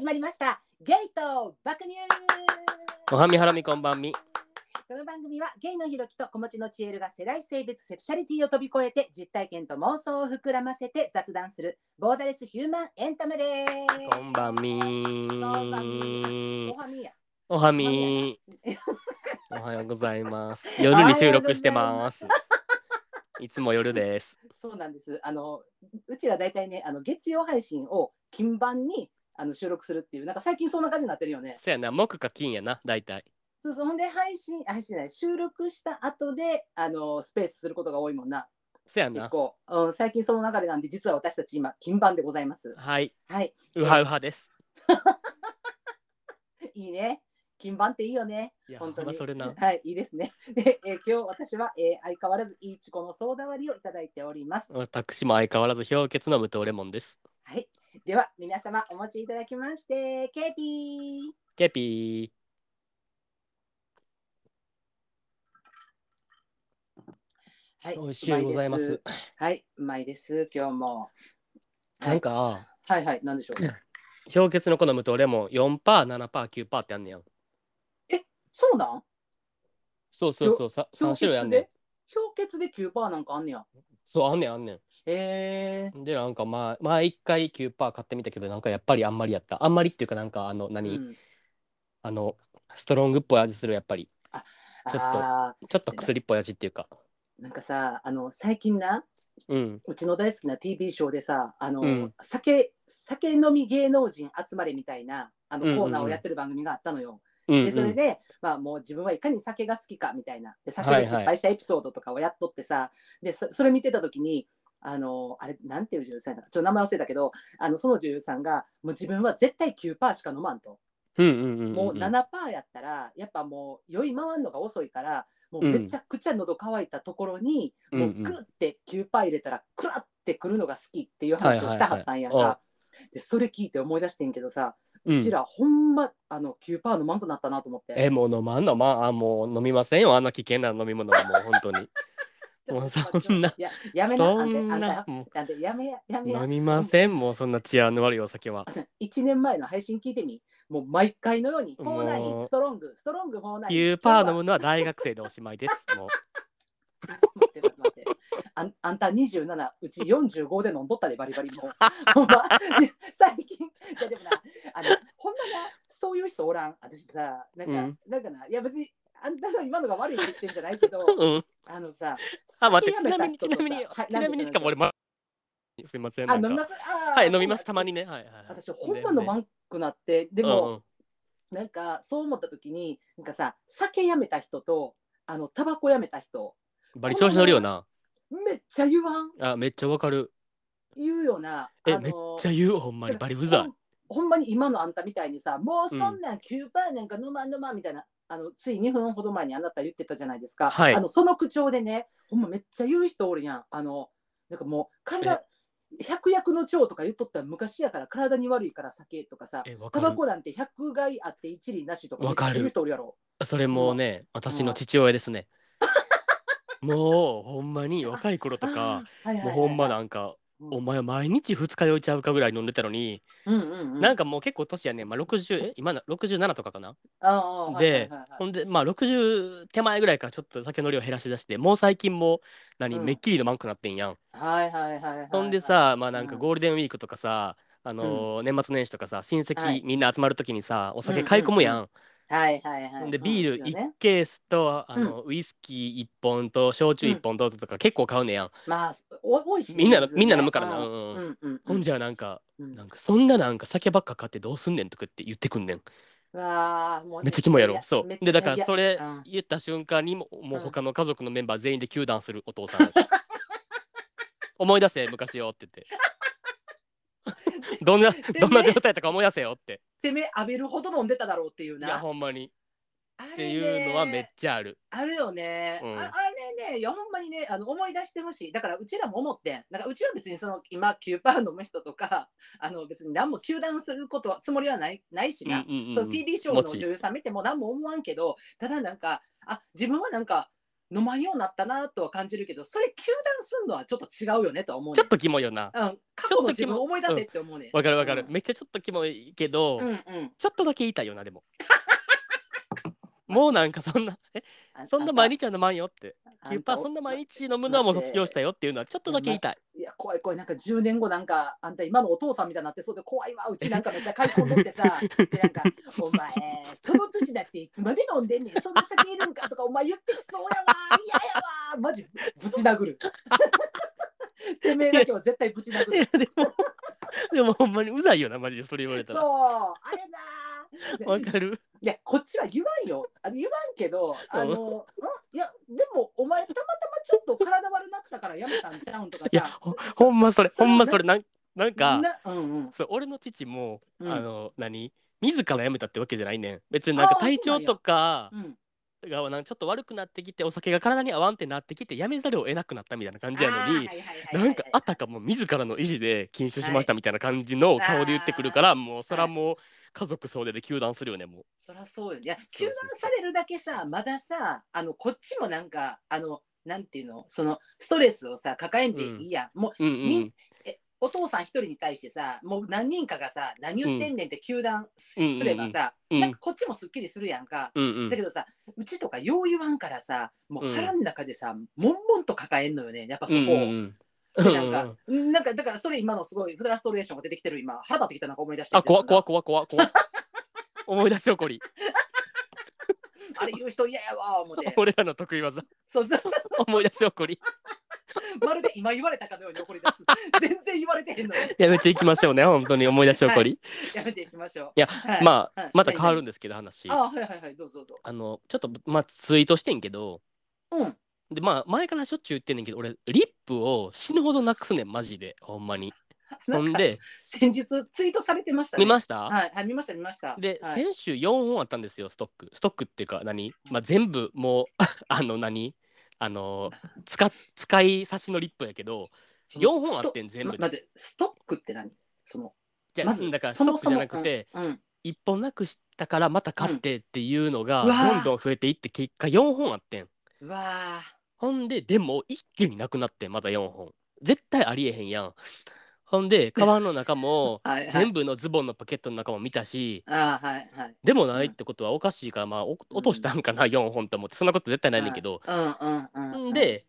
始まりましたゲイと爆乳おはみはらみこんばんみ。この番組はゲイのひろきと子持ちのちえるが世代性別セクシャリティを飛び越えて実体験と妄想を膨らませて雑談するボーダレスヒューマンエンタメですこんばんみこんばんおはみやおはみおはようございます。夜に収録してます。いつも夜です。そうなんですあのうちら大体ねあの月曜配信を金晩にあの収録するっていう。なんか最近そんな感じになってるよね。そやな、木か金やな、大体。そうそう。ほんで配信配信ない収録した後であのスペースすることが多いもんな。そやな。結構、うん、最近その流れなんで実は私たち今金版でございます。はい、はい。ウハウハです。いいね。金版っていいよね。本当に。それな。はいいいですね。で、えー今日私は、えー相変わらずいいちこのソーダ割りをいただいております。私も相変わらず氷結の無糖レモンです。はい。では皆様お持ちいただきましてケーピー。ケピはい。ー、美味しゅうございます。うです。はい。うまいです。今日も。なんか、はいはい。なんでしょう？氷結のこの無糖レモン4%、7%、9%ってあんねやん。そうなん？そうそうそう、さ3氷種類あんねん。結で。氷結で9%なんかあんねや。そう、あんねんあんねん。えー。でなんかまあ前一回9%買ってみたけどなんかやっぱりあんまりやった。あんまりっていうかなんかあの何、うん。あのストロングっぽい味するやっぱり。ちょっとあちょっと薬っぽい味っていうか。ーなんかさあの最近なうん。うちの大好きな TV ショーでさあの、うん。酒酒飲み芸能人集まれみたいなあのうんうんうん。コーナーをやってる番組があったのよ。うんうん。でそれで、まあ、もう自分はいかに酒が好きかみたいな。で酒はいはい。で失敗したエピソードとかをやっとってさ、でそそれ見てた時にあのあれなんていう女優さんだかちょっと名前忘れたけどあのその女優さんがもう自分は絶対9%しか飲まんと。もう7%やったらやっぱもう酔い回るのが遅いからもうめちゃくちゃ喉乾いたところに、うんうもうんグッて9%入れたらクラってくるのが好きっていう話をしたはったんやんか、でそれ聞いて思い出してんけどさ、ううんちらほんまあの9%飲まんくなったなと思って。えもう飲まんのまああもう飲みませんよ。あんな危険な飲み物はもう本当にもうそんないややめなそあんたあんたもあんたやめややめや。う飲みませんもうそんな治安の悪いお酒は。1年前の配信聞いてみ。もう毎回のようにもう49ストロングストロング49 9%飲むのは大学生でおしまいです。もう。待って待って待って。あんあんた27うち45で飲んどったでバリバリもう。ほんま。で最近いやでもなあのほんまなそういう人おらん。私さなんか、うん。なんかないや別にあんたの今のが悪いって言ってんじゃないけど うん。あのさあ待ってちなみにちなみにはいちなみにしかも俺ますいませんなんか。あ飲みます。はい飲みますたまにね。はいはいはい。私ほんま飲まんくなってででも、なんかそう思った時になんかさ酒やめた人とあのタバコやめた人バリ調子乗るよな。めっちゃ言わん？あめっちゃわかる。言うよなえ、めっちゃ言う？ほんまにバリうざ。いほんほんまに今のあんたみたいにさもうそんなん9%なんか飲まん飲まんみたいな、あのつい2分ほど前にあなた言ってたじゃないですか、はい。あのその口調でねほんまめっちゃ言う人おるやん。あのなんかもう体百薬の長とか言っとったら昔やから体に悪いから酒とかさタバコなんて100害あって一理なしとか言う人おるやろ。それもうね私の父親ですね。もうほんまに若い頃とか もうほんまなんかうんお前毎日二日酔いちゃうかぐらい飲んでたのにうんうんうん。なんかもう結構年やねまあ60え？今な67とかかな？ではいはいほんでまあ60手前ぐらいからちょっと酒の量減らしだしてもう最近もう何うん。めっきり飲まんくなってんやん。はいはいはいはいほんでさ、まあなんかうん。ゴールデンウィークとかさ、あのー年末年始とかさ、親はい。戚みんな集まるときにさ、お酒買い込むやん。はいはいはいでビール1うんねケースと、あのウイスキー1本と焼酎1本ととか結構買うねやん。まあお多いしねみんなみんな飲むからなほんじゃなんか、うんなんかそんななんか酒ばっか買ってどうすんねんとかって言ってくんねん。わあもうめっちゃキやろ。そう。でだからそれうん言った瞬間にももううん他の家族のメンバー全員で糾弾するお父さん。思い出せ昔よって言って。どんなどんな状態とか思い出せよって。てめえ浴びるほど飲んでただろうっていういやなほんまに。っていうのはめっちゃある。あるよね、うん。ああれねいやほんまにねあの思い出してほしい。だからうちらも思ってん。だからうちら別にその今9%飲む人とか あの別に何も糾弾することはつもりはないないしな、うんうんうん TV ショーの女優さん見ても何も思わんけどただなんかあ自分はなんか飲まんようになったなとは感じるけどそれ糾弾すんのはちょっと違うよねとは思うねちょっとキモいよな。うん、過去の自分を思い出せって思うね。わかるわかる、うん。めっちゃちょっとキモいけど、うんうん。ちょっとだけ言いたいよなでも もうなんかそんなえあそんな毎日は飲まんよって。あキュッパーそんな毎日飲むのはもう卒業したよって。いうのはちょっとだけ言いたい。いや怖い怖い。なんか10年後なんかあんた今のお父さんみたいになってそうで怖いわうちなんかめっちゃ買い込んどってさでなんか「お前その年だっていつまで飲んでんねんそんな酒いるんか」とかお前言ってきそうやわ嫌やわマジぶち殴るてめえだけは絶対ぶち殴いやるでもでもほんまにうざいよなマジでそれ言われたそうらあれだわかる？いやこっちは言わんよ。あの言わんけどあの、うん、いやでもお前たまたまちょっと体悪なったからやめたんちゃうんとかいやさほほんまそれほんまそれなんなんかなうんうん。そう俺の父も、うん。あの何？自ら辞めたってわけじゃないねん。別になんか体調とかうんがなんかちょっと悪くなってきてお酒が体に合わんってなってきて辞めざるを得なくなったみたいな感じやのになんかあたかも自らの意思で禁酒しましたみたいな感じの顔で言ってくるから、もうそれはもう家族総出で糾弾するよねもそりゃそうよ。いやそうそう糾弾されるだけさまださあのこっちもなんかあのなんていうのそのストレスをさ抱えんでいいや。ん、もうう。うんうん。みえお父さん一人に対してさもう何人かがさ何言ってんねんって糾弾すればさ、うん。うん。なんかこっちもすっきりするやんか、うんうん。だけどさうちとかよう言わんからさもううん腹の中でさ、悶々と抱えんのよね。やっぱそこ。を。うんうん。なんか、なんかだからそれ今のすごいフラストレーションが出てきてる今腹立ってきたなんか思い出して。あ怖怖怖怖怖怖 思い出し起こり。あれ言う人嫌やわ思って。俺らの得意技。そうそうそう。思い出し起こり まるで今言われたかのように怒り出す。全然言われてへんのにやめていきましょうね 本当に思い出し起こり、やめていきましょう。いやはい。まあ、はい。また変わるんですけど話。あはいはいはい。どうぞどうぞ。あのちょっとまあツイートしてんけど。うん。でまあ前からしょっちゅう言ってんねんけど俺リップを死ぬほどなくすねんマジで。ほんまに。ほんで。先日ツイートされてましたね。見ました、はいはい見ました見ました。で、はい、先週4本あったんですよストック。ストックっていうか何、まあ、全部もうあの何？あの使使い差しのリップやけどその4本あってん全部で。ま待ってストックって何？そのじゃあ、まずだからストックじゃなくて、うん。うん1本なくしたからまた買ってっていうのがどんどん増えていって結果4本あってん。うわほんででも一気になくなってんまた4本。絶対ありえへんやんほんで カバンの中もー はいはい。全部のズボンのポケットの中も見たしあーはいはい。でもないってことはおかしいからまあお落としたんかな4本と思ってそんなこと絶対ないねんけど。うんうんうんうん。んで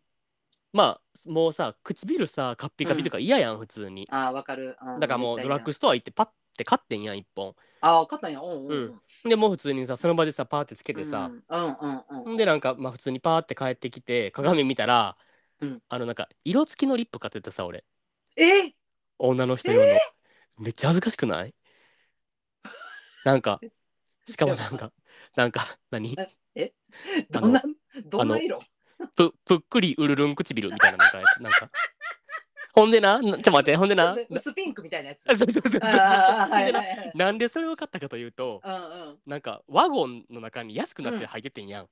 まあもうさ唇さカッピカピとか嫌やん普通に。あーわかる、うんだからもうドラッグスストア行ってパッて買ってんやん1本。ああ勝ったんや。うんうん。うん。でもう普通にさその場でさパーってつけてさ、うんうんうん。うんんでなんかまあ普通にパーって帰ってきて鏡見たら、うん。あのなんか色付きのリップ買っててさ俺。え女の人用の、めっちゃ恥ずかしくない？なんかしかもなんかなんか何？どんなどんな色？ぷぷっくりうるるん唇みたいななんかやつ。なんか。ほんでな？なちょっと待ってほんでな？な 薄ピンクみたいなやつ。あそうそうそうそう。な？んでそれを買ったかというとうんうん。なんかワゴンの中に安くなって入っててんやん、あ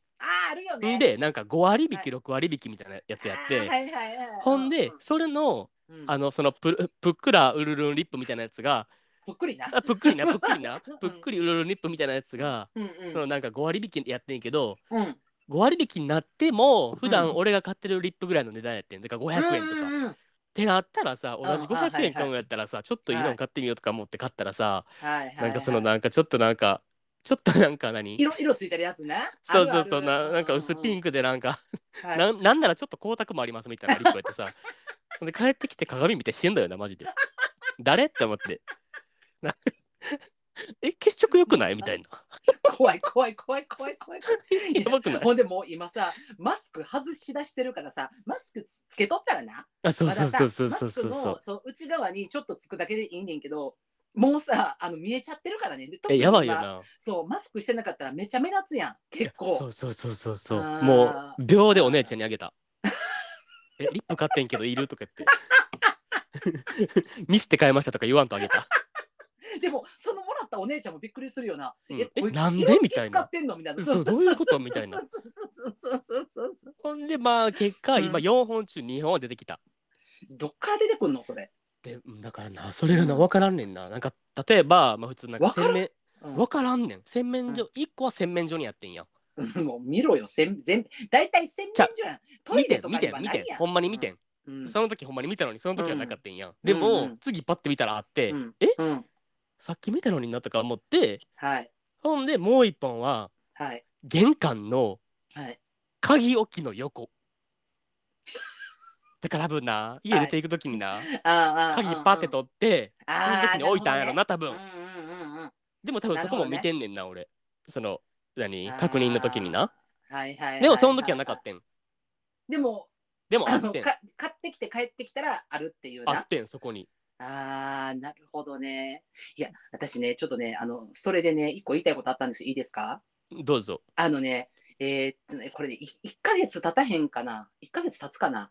ーあるよね。んでなんか5割引きは6割引きみたいなやつやって、あーはいはいはいほんでうそれのうん。あのそのぷるぷっくらうるるんリップみたいなやつがぷっくりな。あぷっくりな ぷっくりなうんぷっくりうるるんリップみたいなやつが、うんうん。そのなんか5割引きやってんけどうん。5割引きになっても普うん。段俺が買ってるリップぐらいの値段やってんだから500円とか。うんうんうん。ってなったらさ同じあはい500円買うんやったらさちょっといいのはい買ってみようとか思って買ったらさはい。はいはいなんかそのなんかちょっとなんかちょっとなんか何？色色ついてるやつねそうそうそうななんか薄ピンククでなんかはい。なんなんならちょっと光沢もありますみたいなリップやってさで帰ってきて鏡見て死んだよなマジで。誰？って思って。な え血色良くない？みたいな。怖い怖い怖い怖い怖い怖い。やばくない？ほんでもう今さマスク外し出してるからさマスクつつけとったらな。あそうそうそうそうそうそうそう。のそう内側にちょっとつくだけでいいねんけどもうさあの見えちゃってるからね。えやばいよ今な。そうマスクしてなかったらめちゃ目立つやん結構。そうそうそうそうそう。もう秒でお姉ちゃんにあげたえリップ買ってんけどいるとか言って。ミスって買いましたとか言わんとあげた。でもそのもらったお姉ちゃんもびっくりするよな、うん。こいつえなんで色付きみたいな。使ってんのみたいな。そうどういうことみたいな。そうそうそうそうそうそうほんでまあ結果うん。今4本中2本は出てきた、どっから出てくんのそれ、でうんだからなそれがなうん。分からんねんな。なんか例えば、まあ、普通なんかわからん？洗面うん。分からんねん。洗面所、1個は洗面所にやってんやん もう見ろよ、せん全大体洗面所やん。トイ見てん見レとかにてん見てんはないやん。ほんまに見てん、うん。その時ほんまに見たのにその時はなかったんや、んでも、うんうん次パッて見たらあって、うんえ？うん。さっき見たのになとか思ってはい。ほんでもう一本ははい。玄関のはい。鍵置きの横 だから多分な家出ていく時にな、あああ鍵パッて取って、そのあ時に置いたんやろな多分、うんうんうんうん。でも多分そこも見てんねんな俺その何？確認の時にな？はいはいはいはい。でもその時はなかったん？でも、でもあってん買ってきて帰ってきたらあるっていうなあっ。てんそこにああ、なるほどね。いや、私ね、ちょっとね、あの、それでね、一個言いたいことあったんですよ。いいですか？どうぞあのね、えーっとね、これで1ヶ月経たへんかな ?1 ヶ月経つかな？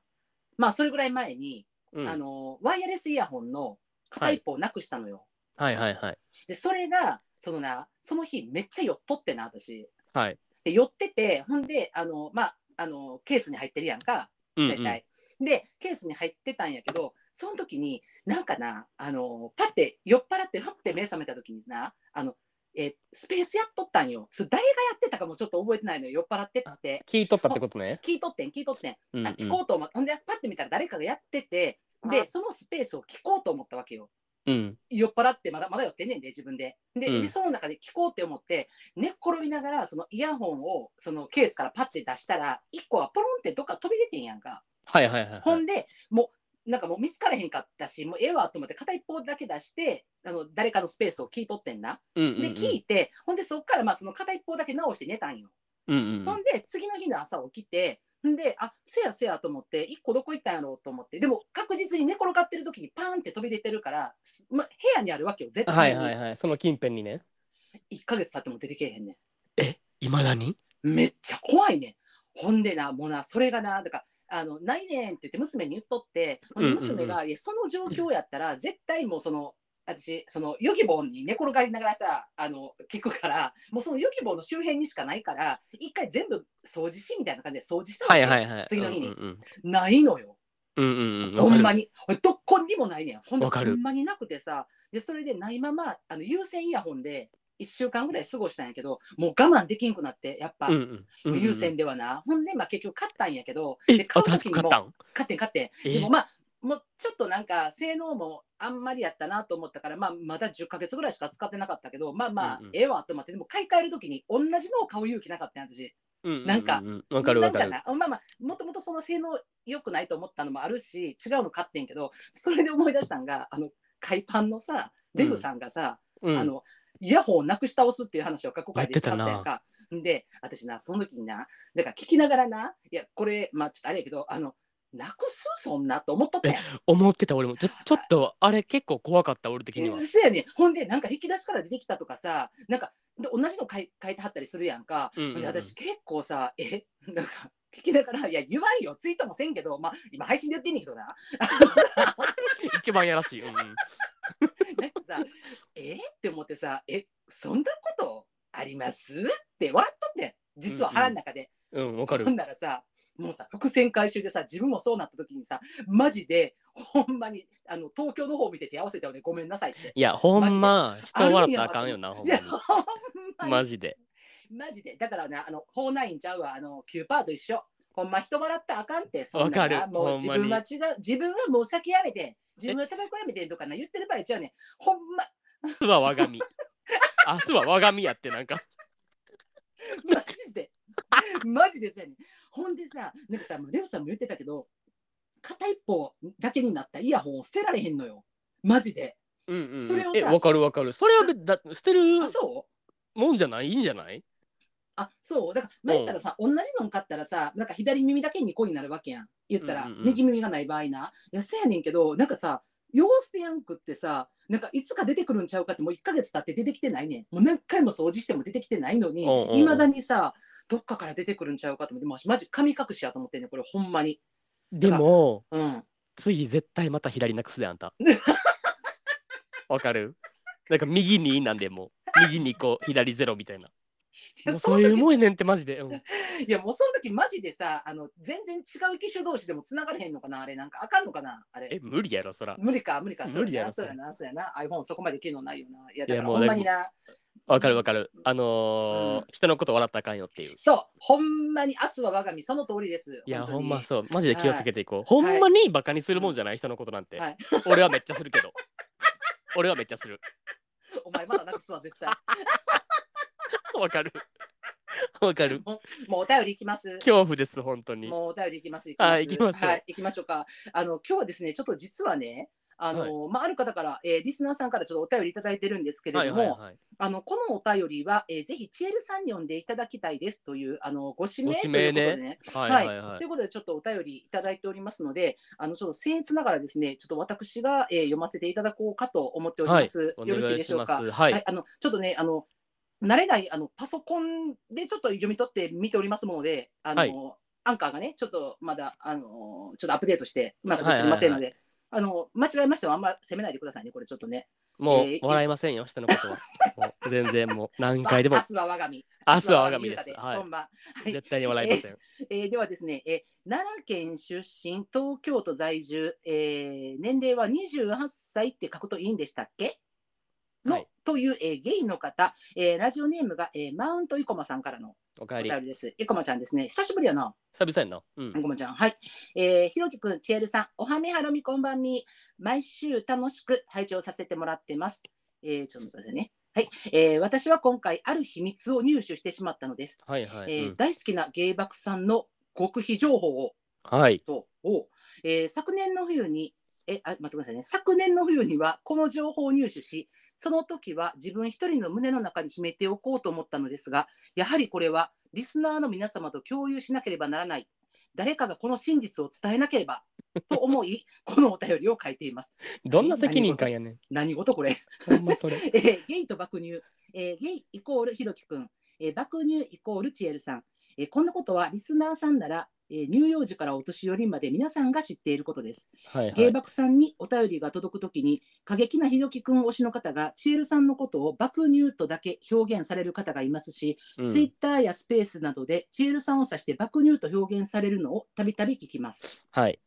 まあ、それぐらい前に、うんあの、ワイヤレスイヤホンの片一方をなくしたのよ。はいはいはいで、それが、そのな、その日めっちゃ酔っとってな、私。はいで、酔ってて、ほんで、あの、まあ、あの、ケースに入ってるやんか。うんうん。で、ケースに入ってたんやけど、その時に、なんかな、あの、パって酔っ払って、ふって目覚めた時にな、あの、えースペースやっとったんよ。それ誰がやってたかもちょっと覚えてないのよ。酔っ払ってって。聞いとったってことね聞いとってん、聞いとってん。うんうんあ聞こうと思って、ほんで、パって見たら誰かがやってて、で、そのスペースを聞こうと思ったわけよ。うん。酔っ払ってまだまだ酔ってんねんで自分で。で,、うん。でその中で聞こうって思って寝っ転びながらそのイヤホンをそのケースからパッて出したら1個はポロンってどっか飛び出てんやんか、はいはいはいはい。ほんでもうなんかもう見つからへんかったしもうええわと思って片一方だけ出してあの誰かのスペースを聞いとってんな。うんうんうん。で聞いて、ほんでそっからまあその片一方だけ直して寝たんよ、うんうんほんで次の日の朝起きてんであせやせやと思って1個どこ行ったんやろうと思って。でも確実に寝転がってる時にパーンって飛び出てるから、すま、部屋にあるわけよ絶対に、はいはいはい。その近辺にね。1ヶ月経っても出てけえへんねえいまだに？んめっちゃ怖いねん。ほんでなもうなそれがなだからあのないねんって言って娘に言っとってうんうんうん娘が、いやその状況やったら絶対もうその私そのヨギボーに寝転がりながらさあの聞くからもうそのヨギボーの周辺にしかないから一回全部掃除しみたいな感じで掃除したわけ。はいはいはい。次の日に。うんないのよ。うんうんうん。ほんまに。にどこにもないねん。ほんほんまになくてさ。でそれでないままあの有線イヤホンで1週間ぐらい過ごしたんやけどもう我慢できんくなってやっぱ、うんうん。うんうん有線ではな、ほんで、まあ、結局買ったんやけど、えで買う新時にもしく買ってん買ってん。え。でもまあ、もうちょっとなんか性能もあんまりやったなと思ったから、まあ、まだ10ヶ月ぐらいしか使ってなかったけど、まあまあ、うんうん。ええわと思って、でも買い替える時に同じのを買う勇気なかったんや私。なんかわかるわかる。なんなまあまあ、もともとその性能良くないと思ったのもあるし、違うの買ってんけど、それで思い出したんが、あの、海パンのさ、レグさんがさ、うん。あのイヤホンをなくし倒すっていう話を過去回でやってたなやんか。で、私な、その時にな、だから聞きながらな、いや、これ、まあちょっとあれやけど、あの、なくす？そんなと思っとったやん。思ってた俺も。ちょちょっとあれ結構怖かった俺的には。そうやねん。ほんで、なんか引き出しから出てきたとかさ、なんか、で同じの書い書いてはったりするやんか。うんうんうん。で私結構さ、え、なんか、聞きながら、いや、言わんよ、ツイートもせんけど、まあ、今配信でやってんねんけどな。一番やらしい、うんうん、なんかさ、え？って思ってさ、え、そんなことあります？って笑っとってん、実は腹の中で。うん、わかる。ほ。んならさ、もうさ、伏線回収でさ、自分もそうなった時にさ、マジで、ほんまに、あの、東京の方見て手合わせたよね、ごめんなさいって。いや、ほんま、人笑ったらあかんよな、ほんまいや、ほんまにに。マジで。マジで。だからな、あの、フォーナインちゃうわ、あの、キューパーと一緒。ほんま人笑ったらあかんって、そんなかるもう自分は違う、自分はもう酒やめて、自分はタバコやめてとかな言ってる場合ちゃうねん。ほんま、明日は我が身。明日は我が身やって、なんか。マジで。マジですよね。ほんでさ、なんかさ、レオさんも言ってたけど、片一方だけになったイヤホンを捨てられへんのよ。マジで。うんうんうん。それをさえ、わかるわかる。それは別だ捨てるあ、そう？もんじゃない？んじゃない？あ、そう。だから、まあ、言ったらさ、同じの買ったらさ、なんか左耳だけ2個になるわけやん。言ったら、うんうんうん右耳がない場合な。いや、そうやねんけど、なんかさ、ヨースペヤンクってさ、なんかいつか出てくるんちゃうかって、もう1ヶ月経って出てきてないねん。もう何回も掃除しても出てきてないのにうんうんうん、いまだにさ、どっかから出てくるんちゃうかと思って、もうマジ神隠しやと思ってんねん、これ、ほんまに。でも、うん。次絶対また左なくすで、あんた。わかる？なんか右になんでもう、右にこう、左ゼロみたいな。そういうもんやねんってマジで。うん いやもうその時マジでさあの全然違う機種同士でも繋がれへんのかなあれなんかあかんのかなあれえ、無理やろ、そら。無理か無理か無理やろそうやなそうやな iPhone そこまで機能ないよないやいやだからほんまになわかるわかる。あのー人のこと笑ったらあかんよっていう。そう、ほんまに明日は我が身、その通りです。いや、ほんまそう。マジで気をつけていこう。ほんまにバカにするもんじゃない、人のことなんて。はい俺はめっちゃするけど。俺はめっちゃする。お前まだなくすわ、絶対。わかる。わかる。もうお便りいきます。恐怖です、本当に。もうお便りいきます。はい行きましょうはい、行きましょうか。あの、今日はですね、ちょっと実はね、あの、まあ、ある方から、えーリスナーさんからちょっとお便りいただいてるんですけれども、はいはいはい。あのこのお便りは、えーぜひチエルさんに読んでいただきたいですというあのご指名ごということでね。はいはいはいとい。うことで、ちょっとお便りいただいておりますので、あのちょっと僭越ながらですね、ちょっと私が、えー読ませていただこうかと思っております。およろしいでしょうか？す。はい。はい、あのちょっとね、あの慣れないあのパソコンでちょっと読み取って見ておりますもので、あの、はいアンカーがね、ちょっとまだあのちょっとアップデートしてうまくできてませんので、あの間違えましてもあんま責めないでくださいね、これちょっとね。もうえー笑いませんよ、人のことは。もう全然もう 何回でも明。日は我が身。明日は我が身です。は本番はいい。絶対に笑いません。えーではですね、えー奈良県出身、東京都在住、えー年齢は28歳って書くといいんでしたっけ？の、はいという、えーゲイの方、えーラジオネームが、えーマウントイコマさんからのおかえりです。イコマちゃんですね。久しぶりやな、久々やんな。うんイ。コマちゃん。はい。えーひろきくん、ちえるさん、おはみはろみこんばんみ。毎週楽しく拝聴させてもらってます。えーちょっと待ってくださいね。はい、えー私は今回、ある秘密を入手してしまったのです。はいはい。えーうん大好きな芸爆さんの極秘情報をはい。とを、えー昨年の冬にえあ待ってくださいね。昨年の冬にはこの情報を入手しその時は自分一人の胸の中に秘めておこうと思ったのですがやはりこれはリスナーの皆様と共有しなければならない。誰かがこの真実を伝えなければと思い このお便りを書いています。どんな責任感やねん。何事これ。ほんまそれ。えーゲイと爆乳、えーゲイイコールひろきくん、えー爆乳イコールちえるさん、えーこんなことはリスナーさんなら、えー乳幼児からお年寄りまで皆さんが知っていることです。はいはい。ゲイ爆さんにお便りが届くときに、過激なひろきくん推しの方がちえるさんのことを爆乳とだけ表現される方がいますし、うんツイッターやスペースなどでちえるさんを指して爆乳と表現されるのをたびたび聞きます。はい。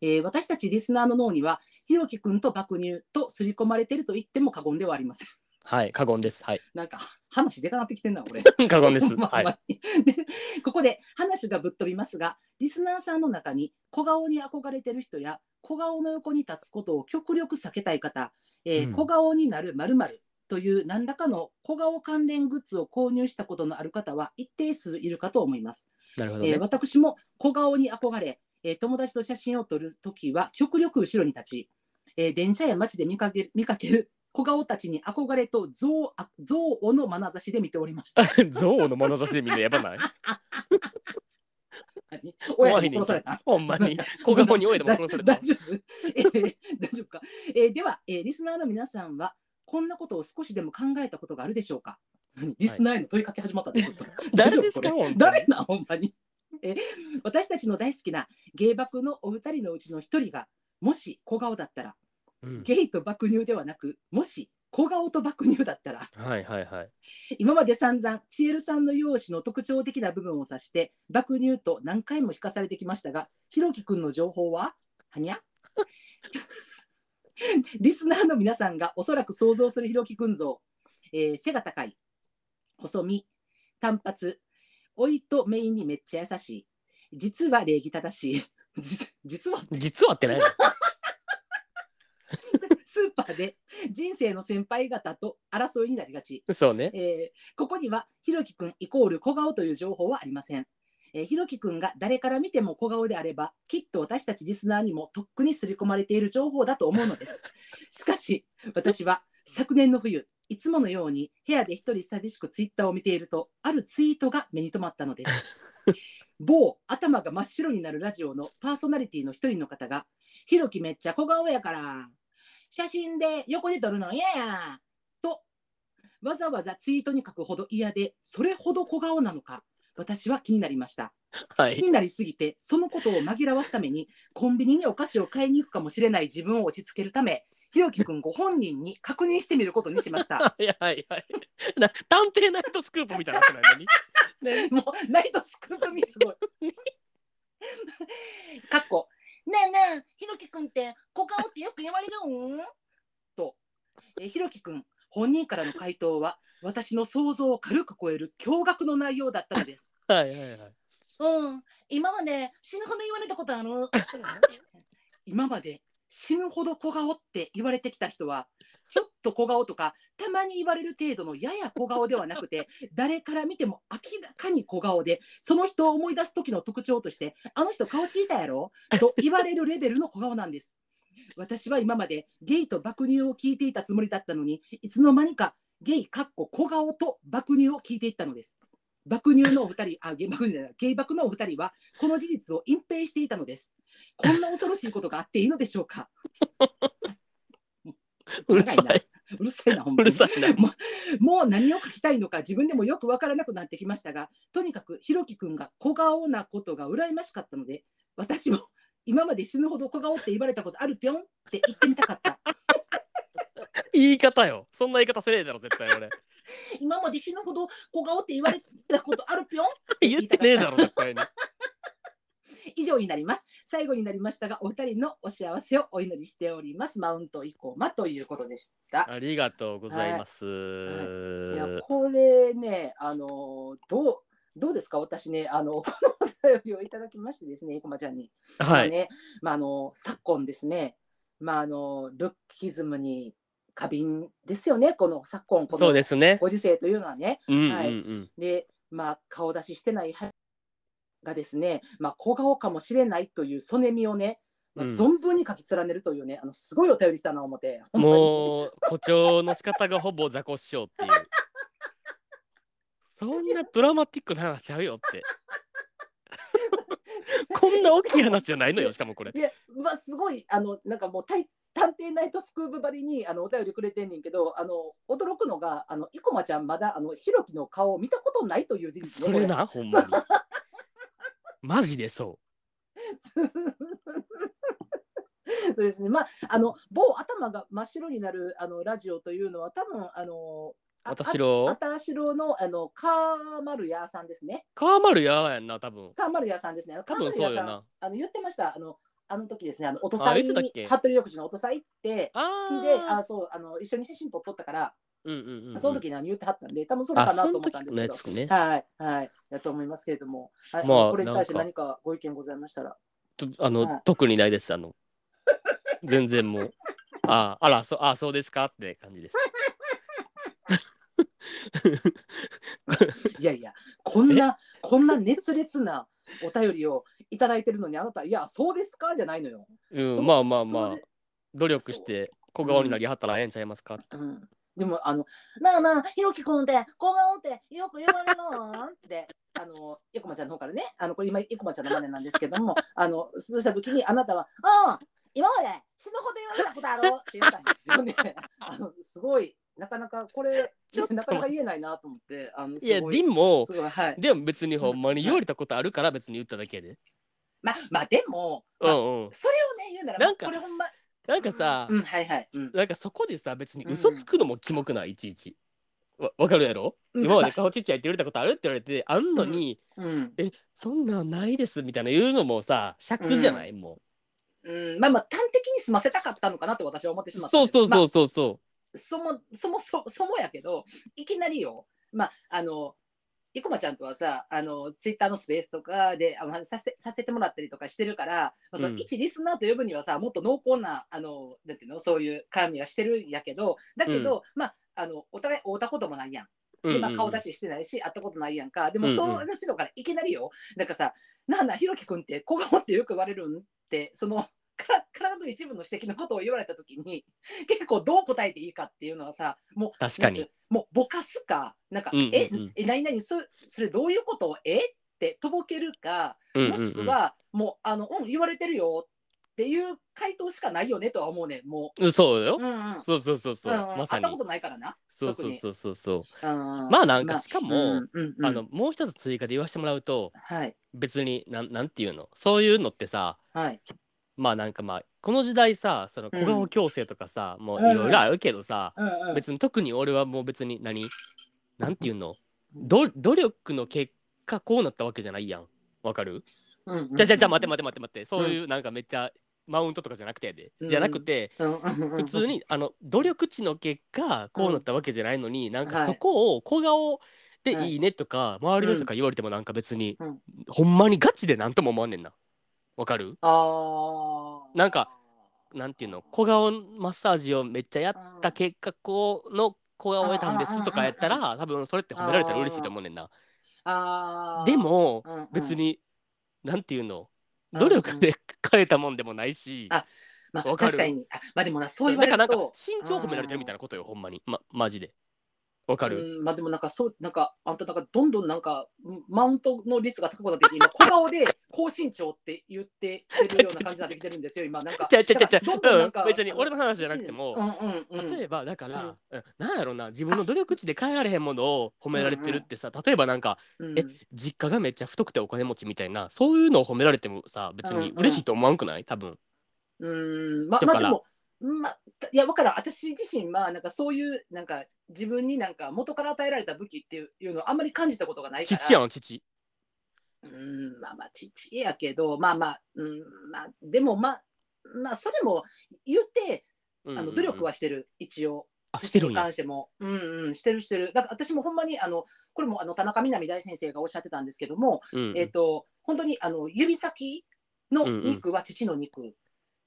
えー私たちリスナーの脳には、ひろきくんと爆乳と刷り込まれていると言っても過言ではありません。はい。過言です。はい。なんか話でかなってきてんな、これ。過言です。まはい。ここで話がぶっ飛びますが、リスナーさんの中に小顔に憧れてる人や小顔の横に立つことを極力避けたい方、えーうん小顔になる〇〇という何らかの小顔関連グッズを購入したことのある方は一定数いるかと思います。なるほどね。えー私も小顔に憧れ、えー友達と写真を撮るときは極力後ろに立ち、えー電車や街で見かける見かける小顔たちに憧れと憎悪憎悪の眼差しで見ておりました。象の眼差しで見るのやばない？何 親いね。ん殺された。ほんまに。小顔においでも殺された。だ。大丈夫、えー大丈夫か、えーでは、えーリスナーの皆さんはこんなことを少しでも考えたことがあるでしょうか？何？リスナーへの問いかけ始まったんです、誰ですか？誰なほんまに、えー私たちの大好きな芸爆のお二人のうちの一人がもし小顔だったらうん。ゲイと爆乳ではなくもし小顔と爆乳だったらはいはいはい。今まで散々チエルさんの容姿の特徴的な部分を指して爆乳と何回も聞かされてきましたがひろきくんの情報は？はにゃ？リスナーの皆さんがおそらく想像するひろきくん像、えー背が高い。細身。単発老いとメインにめっちゃ優しい。実は礼儀正しい。実実は実はってないの？スーパーで人生の先輩方と争いになりがちそうね。えーここにはひろきくんイコール小顔という情報はありません。えーひろきくんが誰から見ても小顔であればきっと私たちリスナーにもとっくに刷り込まれている情報だと思うのです。しかし私は昨年の冬いつものように部屋で一人寂しくツイッターを見ているとあるツイートが目に留まったのです。某頭が真っ白になるラジオのパーソナリティの一人の方が「ひろきめっちゃ小顔やから写真で横で撮るの嫌や」とわざわざツイートに書くほど嫌でそれほど小顔なのか私は気になりましたはい。気になりすぎてそのことを紛らわすためにコンビニにお菓子を買いに行くかもしれない自分を落ち着けるためひろきくんご本人に確認してみることにしましたはい はいはい。な探偵ナイトスクープみたいな話なのに。ね、もうナイトスクープミすごい かっこねえねえひろきくんって小顔ってよく言われるん？とえひろきくん本人からの回答は私の想像を軽く超える驚愕の内容だったのです。はいはいはい。うん、今まで死ぬほど言われたことある？今まで死ぬほど小顔って言われてきた人は、ちょっと小顔とか、たまに言われる程度のやや小顔ではなくて、誰から見ても明らかに小顔で、その人を思い出す時の特徴として、あの人顔小さいやろ？と言われるレベルの小顔なんです。私は今までゲイと爆乳を聞いていたつもりだったのに、いつの間にかゲイかっこ小顔と爆乳を聞いていったのです。爆乳のお二人、あ、ゲイ爆乳じゃないゲイ爆のお二人は、この事実を隠蔽していたのです。こんな恐ろしいことがあっていいのでしょうか？うるさ長いい。うるさいな、ほんまに。もうもう何を書きたいのか自分でもよくわからなくなってきましたが、とにかくひろきくんが小顔なことが羨ましかったので、私も今まで死ぬほど小顔って言われたことあるぴょんって言ってみたかった。言い方よ。そんな言い方せねえだろ、絶対俺。今まで死ぬほど小顔って言われたことあるぴょん言ってねえだろ、絶対に。以上になります。最後になりましたが、お二人のお幸せをお祈りしております。マウント以降まということでした。ありがとうございます。いや、これね、あのどうどうですか？私ね、あの、このお便りをいただきましてですね、生駒ちゃんに。はい。ね、まあ、あの、昨今ですね、まあ、あの、ルッキズムに過敏ですよね、この昨今、このですね。ご時世というのはね。うんうんはいうん。で、まあ、顔出ししてないはがですね、まあ、小顔かもしれないというそねみをね、まあ、うん存分に書き連ねるというね、あのすごいお便り来たな思って、もう誇張の仕方がほぼザコシショウっていう。そんなドラマティックな話ちゃうよって。こんな大きい話じゃないのよ、しかもこれ。いや、まあ、すごい、あの、なんかもう、たい探偵ナイトスクープばりに、あの、お便りくれてんねんけど、あの、驚くのが、あの、生駒ちゃん、まだ、あの、ひろきの顔を見たことないという事実ね。それな、ほんまに。マジでそこれ。そうですね。まあ、あの、某頭が真っ白になる、あの、ラジオというのは、多分、あの。う。私ろあたしろの、あの、カーマルヤさんですね。川丸ややんな、多分。カーマルヤさんですね。カ多分ーマルヤさん、そうよな。あの、言ってました。あの、あの時ですね、あの、おとあさい服部緑地のおとさいって。あで、あ。あ、そう、あの、一緒に写真撮っとったから、うんうんうんうん。その時に何言ってはったんで、多分それかなと思ったんですけど。ねはい、はい、だと思いますけれども、はい、まあこれに対して何かご意見ございましたら。とあの、はい特にないです。あの、全然もう。ああら、そあそうですかって感じです。いやいや、こんな、こんな熱烈なお便りをいただいてるのに、あなた、いや、そうですか？じゃないのよ。うん、まあまあまあ努力して小顔になりはったらええんちゃいますか、うん、でも、あの、なあなあ、ひろきくんって、小顔ってよく言われるの？って、あの、ゆこまちゃんの方からね、あの、これ今、ゆこまちゃんの真似なんですけども、あの、そうした時に、あなたは、ああ、今まで死ぬほど言われたことある？って言ったんですよね。あの、すごい、なかなかこれ、ちょっとなかなか言えないなと思って、あの、すいや、でも、はい。でも別にほんまにうん言われたことあるから別に言っただけで。まあ、まあ、でも、うまあんうん。それをね、言うなら、なんかこれほんま、なんかさ、うん、はいはい。うん。なんかそこでさ、別にうん嘘つくのもキモくない、いちいち。わわかるやろ、うん今まで顔ちっちゃいって言われたことあるって言われて、あんのに、うん。え、そんなんないですみたいな言うのもさ、尺じゃない、もうん、まあまあ、端的に済ませたかったのかなって私は思ってう。しまった。そうそうまあそうそうそそもそもそそもやけどいきなりよまああの生駒ちゃんとはさあのツイッターのスペースとかであのさせさせてもらったりとかしてるから、まあそのうん一リスナーと呼ぶにはさもっと濃厚なあのなんていうのそういう絡みはしてるんやけどだけど、まああのお互い会うたこともないやん。う。でまあ、うんうん顔出ししてないし会ったことないやんかでもうんうんそういう人からいきなりよなんかさ「なんだひろきくんって小顔ってよく言われるん?」ってそのから体の一部の指摘のことを言われた時に 結構どう答えていいかっていうのはさもう確かにもうぼかすかなんか「うんうんうんええ何々そそれどういうことえ?」ってとぼけるかうんうんもしくはもう「あのうん言われてるよ」っていう回答しかないよねとは思うねんもうん、そうよう。。うんうんそうそうそうそう、うんうんまさに会ったこ。とないからな。そうそうそうそうそう。うんまあなんかしかもうんうんうんあのもう一つ追加で言わせてもらうとはい別になんなんていうの？そういうのってさはいまあなんかまあこの時代さその小顔矯正とかさ、もううんいろいろあるけどさ、うんうん。別に特に俺はもう別に何？なんていうの？ど努力の結果こうなったわけじゃないやん。わかる、うんうん。じゃじゃじゃ待って待って待って待って。そういうなんかめっちゃマウントとかじゃなくてやで、うん。じゃなくてうん。うん。うんうん普通にあの努力値の結果こうなったわけじゃないのに、なんはい。かそこを小顔ではい。いいねとか、周りの人とか言われてもなんか別に、うん。ほんまにガチでなんとも思わんねんなわかる？あー。なんかなんていうの？小顔マッサージをめっちゃやった結果こうの小顔を得たんですとかやったら多分それって褒められたら嬉しいと思うねんな。あー。でもうん。うん別になんていうの？うん。努力で変えたもんでもないし。あまあわかる？確かに。あまあでもなそう言わだからなんかれると身長褒められてるみたいなことよほんまに。まマジでわかる。うん、まあでもなんかそうなんかあんたなんかどんどんなんかうんマウントの率が高くなってきて 今小顔で高身長って言ってるような感じになってきてるんですよ今。なんかちゃうちゃうちゃうちゃ別に俺の話じゃなくてもうんうんうん。例えばだから、うん。なんやろな自分の努力値で変えられへんものを褒められてるってさ、例えばなんかうんえ実家がめっちゃ太くてお金持ちみたいなそういうのを褒められてもさ別に嬉しいと思わんくない？多分。うん。まだから。まあでもまあいやわからん。私自身はなんかそういうなんか自分になんか元から与えられた武器っていういうのをあんまり感じたことがないから。父やん父。うんまあまあ父やけどまあまあうんまあでもまあまあそれも言ってうんうんうんあの努力はしてる一応。あしてるんにや関しても、うんうん、してるしてる。だから私もほんまにあのこれもあの田中みな実大先生がおっしゃってたんですけども、うんえっ、と本当にあの指先のうんうん肉は父の肉。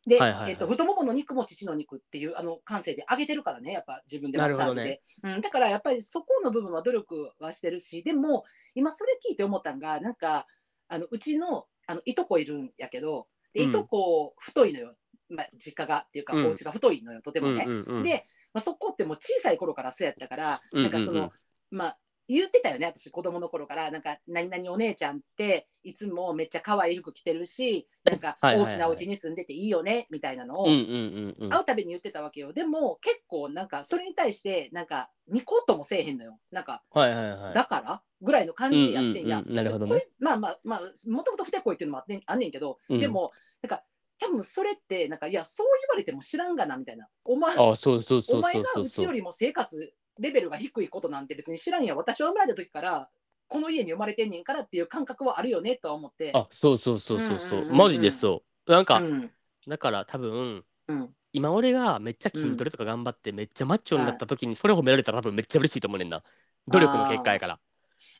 で、はいはいはい。えっと太ももの肉も父の肉っていうあの感性で上げてるからねやっぱ自分でマッサージで、なるうん、だからやっぱりそこの部分は努力はしてるしでも今それ聞いて思ったんがなんかあのうちのあのいとこいるんやけどでうん。いとこ太いのよ、まあ、実家がっていうか、うん。お家が太いのよとてもね。うんうんうん。で、まあ、そこってもう小さい頃からそうやったから、うんうんうん。なんかその、まあ、言ってたよね、私、子供の頃から、なんか、何々お姉ちゃんって、いつもめっちゃ可愛い服着てるし、なんか、大きなお家に住んでていいよね、みたいなのを、会うたびに言ってたわけよ。でも、結構、なんか、それに対して、なんか、ニコッともせえへんのよ。なんか、はいはいはい。だから？ぐらいの感じでやってんや。うんうんうん。なるほどね。まあまあまあ、もともと不手こいっていうのもあってんあんねんけど、うん。でも、なんか、多分それって、なんか、いや、そう言われても知らんがな、みたいな。お前、あそうそうそうお前そうそう。そうがうちよりも生活レベルが低いことなんて別に知らんや私は生まれた時からこの家に生まれてんねんからっていう感覚はあるよねとは思って。あそうそうそうそうそう,、マジでそう。なんか、うん。だから多分うん。今俺がめっちゃ筋トレとか頑張ってめっちゃマッチョになった時にそれを褒められたら多分めっちゃ嬉しいと思うねんな。努力の結果やから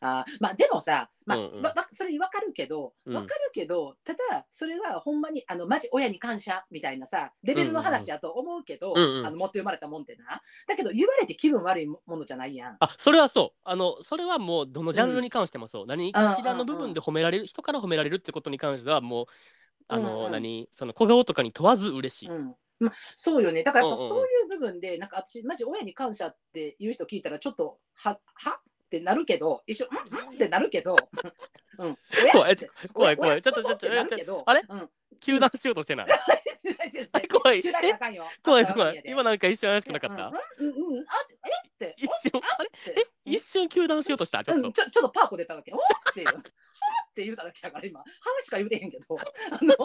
あーまあでもさ、まあうんうん。わわそれ分かるけどうん。分かるけど、ただそれはほんまにあのマジ親に感謝みたいなさレベルの話やと思うけど、うんうんあの持って生まれたもんってな。だけど言われて気分悪いものじゃないやん。あそれはそう。あのそれはもうどのジャンルに関してもそう、何かしらの部分で褒められる人から褒められるってことに関してはもうあの、うんうん。何？その小顔とかに問わず嬉しい、うん。まあ、そうよね。だからやっぱうんうんそういう部分で、なんか私マジ親に感謝っていう人聞いたらちょっとはは？ってなるけど一緒うんうんってなるけど、うん、怖い怖い怖い。親ちょっとちょっとそうそうてなるけどあれ？うん、糾弾しようとしてない。怖い。怖い 怖い。今なんか一瞬怪しくなかった、うんうんうん。あえ？って。一瞬あれ？え？一瞬糾弾しようとした？ちょっと、うん、ちょちょっとパーコ出ただけ。おーっていう。って言うただけやから今。はしか言うてへんけど。あの、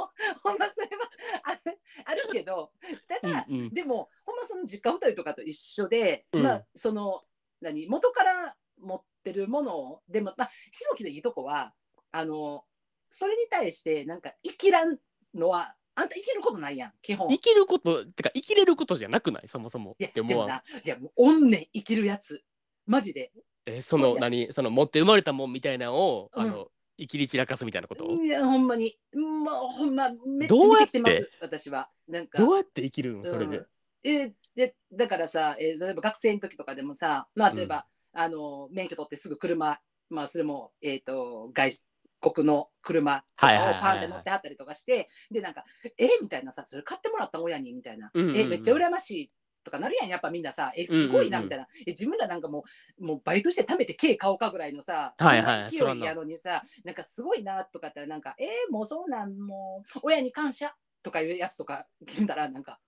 ほんまそれはあるあるけど、ただ、うんうん。でも、ほんまその実家太いとかと一緒で、うん。まあ、その、何、元から持ってるものを、でも、まあ、ひろきのいいとこは、あの、それに対して、なんか、生きらんのは、あんた生きることないやん、基本。生きることてか生きれることじゃなくない？そもそもいや、って思わんな、いや、もう、おんねん、生きるやつ。マジで。えそいやの何？その持って生まれたもんみたいなのを、うんあの生きり散らかすみたいなこと、いや、ほんまに。もう、ほんま、めっちゃどうやって見てきてます、私は。なんか。どうやって生きるの？それで、うんえーでだからさ、えー例えば学生の時とかでもさ、まあ、例えば、あの免許取ってすぐ車、まあ、それも、えー、と外国の車をパンって乗ってはったりとかして、でなんかえみたいなさそれ買ってもらった親にみたいな、うんうんうん。えめっちゃ羨ましいとかなるやんやっぱみんなさ。えすごいなうん。うんうんみたいな、え自分らなんかもうもうバイトして貯めて軽買おうかぐらいのさ、はい。は勢いやのにさなんかすごいなとかってなんかえーもうそうなんもう親に感謝とかいうやつとか聞いたらなんか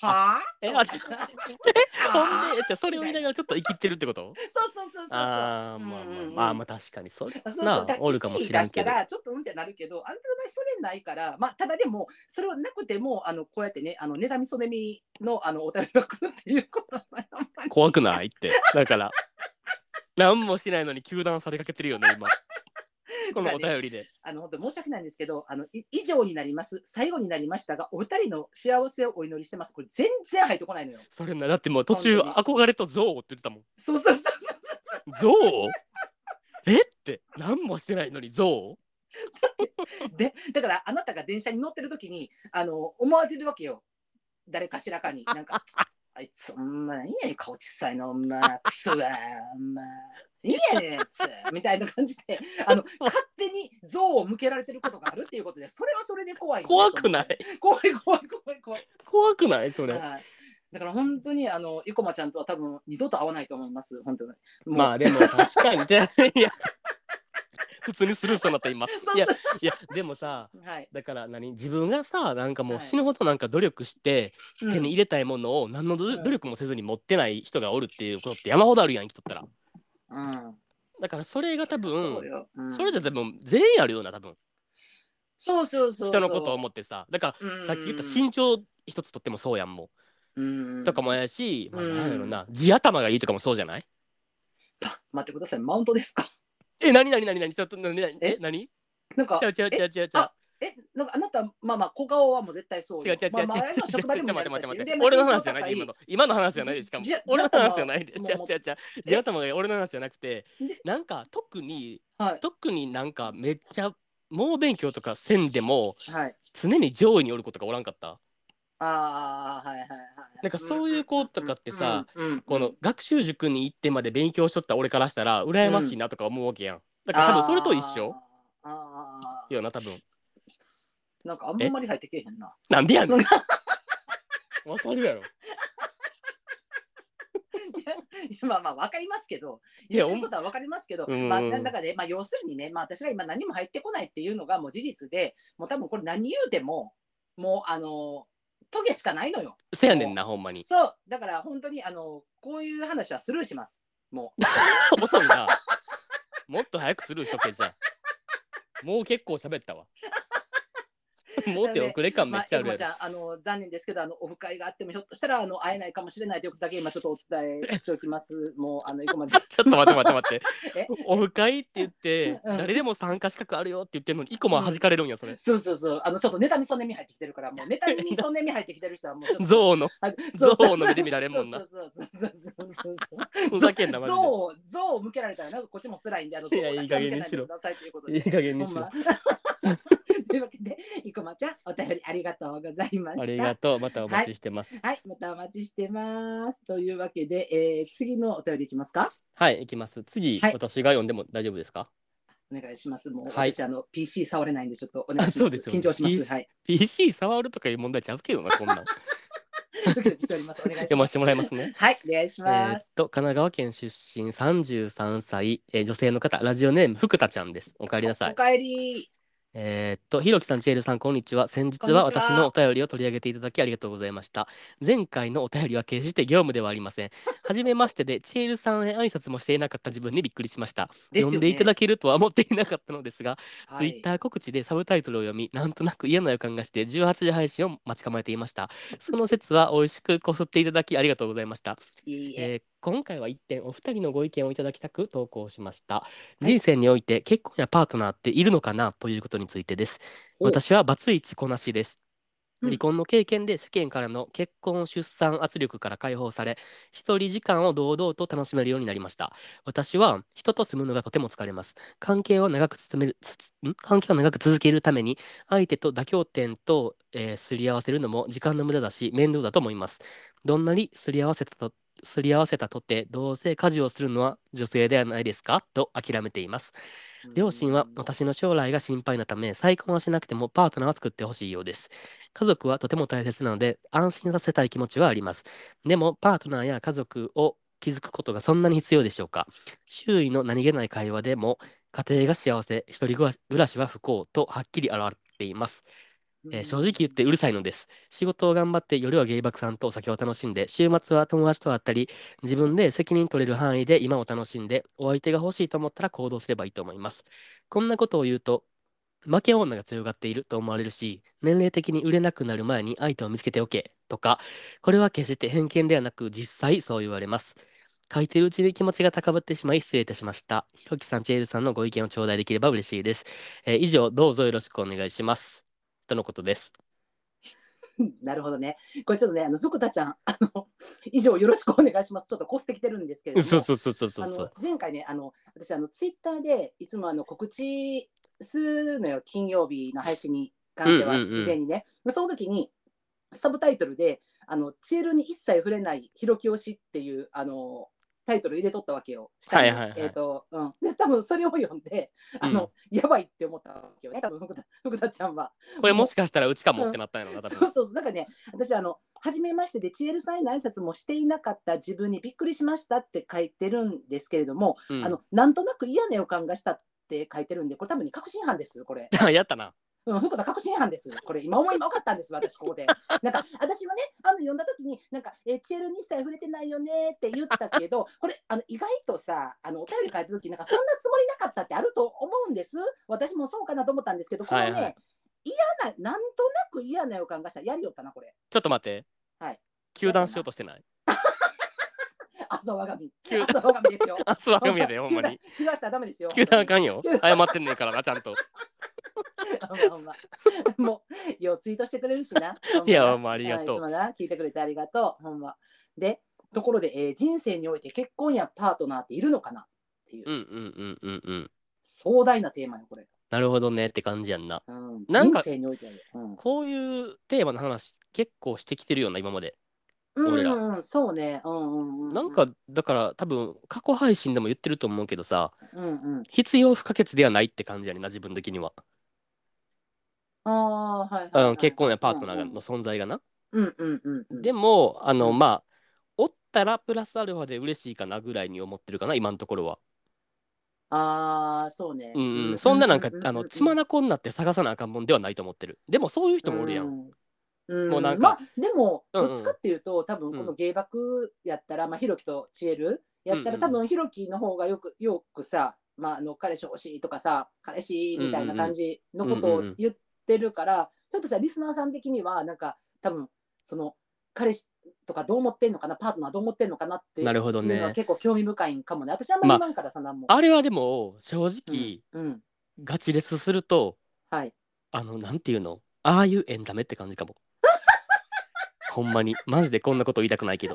はあ？えあ ほんでじゃあそれを見ながらちょっと生きてるってこと？そうそうそうそうそう。ああまあまあまあ。まあ確かにそれな。おるかもしらんけど。ちょっとうんってなるけど、あんたの場合それないから、まあただでもそれはなくてもあのこうやってね、あの妬みそねみのあのお便りが来るっていうこと怖くないって。だから何もしないのに糾弾されかけてるよね今このお便りで。あの本当申し訳ないんですけど、あのい以上になります、最後になりましたが、お二人の幸せをお祈りしてます。これ全然入ってこないのよ。それな、だってもう途中、本憧れと憎悪って言ってたもん。そうそうそうそう憎悪？え？って、何もしてないのに憎悪？で、だからあなたが電車に乗ってる時にあの思われてるわけよ。誰かしらかに。なんか、あいつ、お前、いいや顔小さいの、お前、くそわ、お前。いいやねん、つみたいな感じで、あの勝手に像を向けられてることがあるっていうことで、それはそれで怖い怖くない？怖い怖い怖い怖い。怖くない？それ。はいだから本当にあの生駒ちゃんとは多分二度と会わないと思います。本当に。まあでも確かに。いや、普通にスルーしたなった今。いや、いや、でもさ、はい。だから何？自分がさ、なんかもうはい死ぬほどなんか努力して、うん手に入れたいものを何の努うん努力もせずに持ってない人がおるっていうことって山ほどあるやん、生きとったら。うん。だからそれが多分、そそうんれで多分全員あるような、多分。そうそうそう。人のことを思ってさ。だから、うんさっき言った身長一つとってもそうやんもう。うんとかもやし、まあ、うんなんやろな、地頭がいいとかもそうじゃない？待ってください。マウントですか？え、なになになになにちょっと、なになにえ？え、なになんか違う違う違う違う違う。あえ、なんかあなたまあまあ小顔はもう絶対そうよ。違う違う違う違う違うまあ前の職場で違うも待って待って待って俺の話じゃないで今の。今の話じゃないでしかも俺の話じゃないで違う違う違う。地頭が俺の話じゃなくてでなんか特にはい。特になんかめっちゃ猛勉強とかせんでもはい。常に上位におる子とかおらんかった？ああはいはいはい。なんかそういう子とかってさ、うん、うんこの学習塾に行ってまで勉強しとった俺からしたら羨ましいなとか思うわけやん。だから多分それと一緒。よな多分。なんかあんまり入ってけえへんな。なんでやねん。わかるやろ。まあまあわかりますけど、いや言ってることはわかりますけど、うん。まあなんだかで、まあ要するにね、まあ私が今何も入ってこないっていうのがもう事実で、もう多分これ何言うても、もうあの、トゲしかないのよ。せやねんなほんまにそう、だから本当にあの、こういう話はスルーします。もう。遅いな。もっと早くスルーしとけじゃん。もう結構喋ったわ。もう手遅れ感めまあ、っちゃあるやエコマちゃん、あの残念ですけど、あのオフ会があっても、ひょっとしたらあの会えないかもしれないということだけ今ちょっとお伝えしておきます。もう、あの、ちょっと待って待って待って え？オフ会って言って、うん誰でも参加資格あるよって言ってるのに、一個も弾かれるんや、それ。そうそうそう、あのちょっとネタにそんねみ入ってきてるから、もうネタにそんねみ入ってきてる人はもう。ゾウのあそうそう象の目で見られんもんなそうそうそうそうそうそう。ふざけんな、マジ象を象を向けられたらなんかこっちも辛いんで、あのいやいい加減にしろいい。加減にしろいうわけで、生駒ちゃん、お便りありがとうございました。ありがとう。またお待ちしてます。はい、またお待ちしてます。というわけで、えー次のお便りいきますか？はい、いきます。次、はい私が読んでも大丈夫ですか？お願いします。もう、はい私あの PC 触れないんでちょっとお願いします。あそうですよね緊張します。PC はい。?PC 触るとかいう問題ちゃうけどな、こんなん。ドキドキしております。お願いします。読ませてもらいますね。はい、お願いしえーっます。と神奈川県出身33歳、えー女性の方ラジオネーム福田ちゃんですおかえりなさいおかえり。えーっとひろきさんチェールさんこんにちは。先日はは。私のお便りを取り上げていただきありがとうございました。前回のお便りは決して業務ではありません。初めましてでチェールさんへ挨拶もしていなかった自分にびっくりしました、ね。読んでいただけるとは思っていなかったのですが、はい。ツイッター告知でサブタイトルを読みなんとなく嫌な予感がして18時配信を待ち構えていました。その説は美味しくこすっていただきありがとうございました。いいえ。えー今回は一点お二人のご意見をいただきたく投稿しました、い。人生において結婚やパートナーっているのかなということについてです。お。私はバツイチこなしです。うん。離婚の経験で世間からの結婚出産圧力から解放され一人時間を堂々と楽しめるようになりました。私は人と住むのがとても疲れます。関係を長く進める関係を長く続けるために相手と妥協点と、えーすり合わせるのも時間の無駄だし面倒だと思います。どんなにすり合わせたとすり合わせたとてどうせ家事をするのは女性ではないですか？と諦めています。両親は私の将来が心配なため再婚はしなくてもパートナーを作ってほしいようです。家族はとても大切なので安心させたい気持ちはあります。でもパートナーや家族を築くことがそんなに必要でしょうか？周囲の何気ない会話でも家庭が幸せ一人暮らしは不幸とはっきり現れていますえー正直言ってうるさいのです。仕事を頑張って夜は芸爆さんとお酒を楽しんで、週末は友達と会ったり、自分で責任取れる範囲で今を楽しんで、お相手が欲しいと思ったら行動すればいいと思います。こんなことを言うと、負け女が強がっていると思われるし、年齢的に売れなくなる前に相手を見つけておけとか、これは決して偏見ではなく実際そう言われます。書いてるうちに気持ちが高ぶってしまい失礼いたしました。ひろきさん、チエルさんのご意見を頂戴できれば嬉しいです。えー以上、どうぞよろしくお願いします。とのことです。なるほどね。これちょっとね、あの福田ちゃん、あの以上よろしくお願いします。ちょっとこすってきてるんですけれども、そうそうそうそうそあのうそう。前回ね、あの私あのツイッターでいつもあの告知するのよ、金曜日の配信に関してはうんうんうん事前にね。その時にサブタイトルであのチエルに一切触れないひろき推しっていうあのタイトル入れとったわけよ。下にはいはいはいえっ、と、うん。で、多分それを読んで、あの、やばいって思ったわけよね。多分福田 福田ちゃんは。これもしかしたらうちかもってなったんやろな、多分。そうそうそう。なんかね、私、あの、初めましてで、チエルさんへの挨拶もしていなかった自分にびっくりしましたって書いてるんですけれども、うんあの、なんとなく嫌な予感がしたって書いてるんで、これ多分ね、確信犯です、これ。やったな。うん、福田確信犯です。これ、今思い分かったんです、私、ここで。なんか、私はね、あの、読んだ時に、なんか、えーチエルに一切触れてないよねって言ったけど、これ、あの、意外とさ、あの、お便り書いた時なんか、そんなつもりなかったってあると思うんです。私もそうかなと思ったんですけど、このね、はいはい嫌な、なんとなく嫌な予感がした。やりよったな、これ。ちょっと待って。はい。球団しようとしてない？あそう我が身。急あそう我が身ですよ。あ、すわがみやで、ほんまに。気がしたらダメですよ。球団あかんよ球。謝ってんねんからな、ちゃんと。ほ んまほんま もう、ようツイートしてくれるしな。ほんまないや、もうありがとう。はいいつもな、聞いてくれてありがとう。ほんま。で、ところで、えー人生において結婚やパートナーっているのかなっていう、うんうんうんうんうん。壮大なテーマよ、これ。なるほどねって感じやんな。うん、なんか人生においてこういうテーマの話結構してきてるような、今まで。うん俺らうんうん、そうね。うんうんうん、なんか、だから多分過去配信でも言ってると思うけどさ、うんうん。必要不可欠ではないって感じやねんな、自分的には。ああ、はいはい、はい。うん、結婚やパートナーの存在がな。うんうんうんうん。でも、あの、うんまあ、おったらプラスアルファで嬉しいかなぐらいに思ってるかな、今のところは。ああ、そうね。うんうん、そんななんか、あの、血まななこになって探さなあかんもんではないと思ってる。でも、そういう人もおるやん。うん。うん。もうなんかまあ、でも、うんうん。どっちかっていうと、多分この芸爆やったら、まあ、ひろきとちえる。やったら、うんうん多分ひろきの方がよく、よくさ、まあ、あの彼氏欲しいとかさ、彼氏みたいな感じのことをうんうんうん言ってるから、ひょっとしたらリスナーさん的には、なんか、多分その彼氏とかどう思ってんのかな、パートナーどう思ってんのかなっていうなるほどねのは結構興味深いんかもね。私あんまり言わんからさ、なんも。あれはでも、正直、うん、うん。ガチレスすると、はい。あの、なんていうの？ああいうエンタメって感じかも。ほんまに。マジでこんなこと言いたくないけど。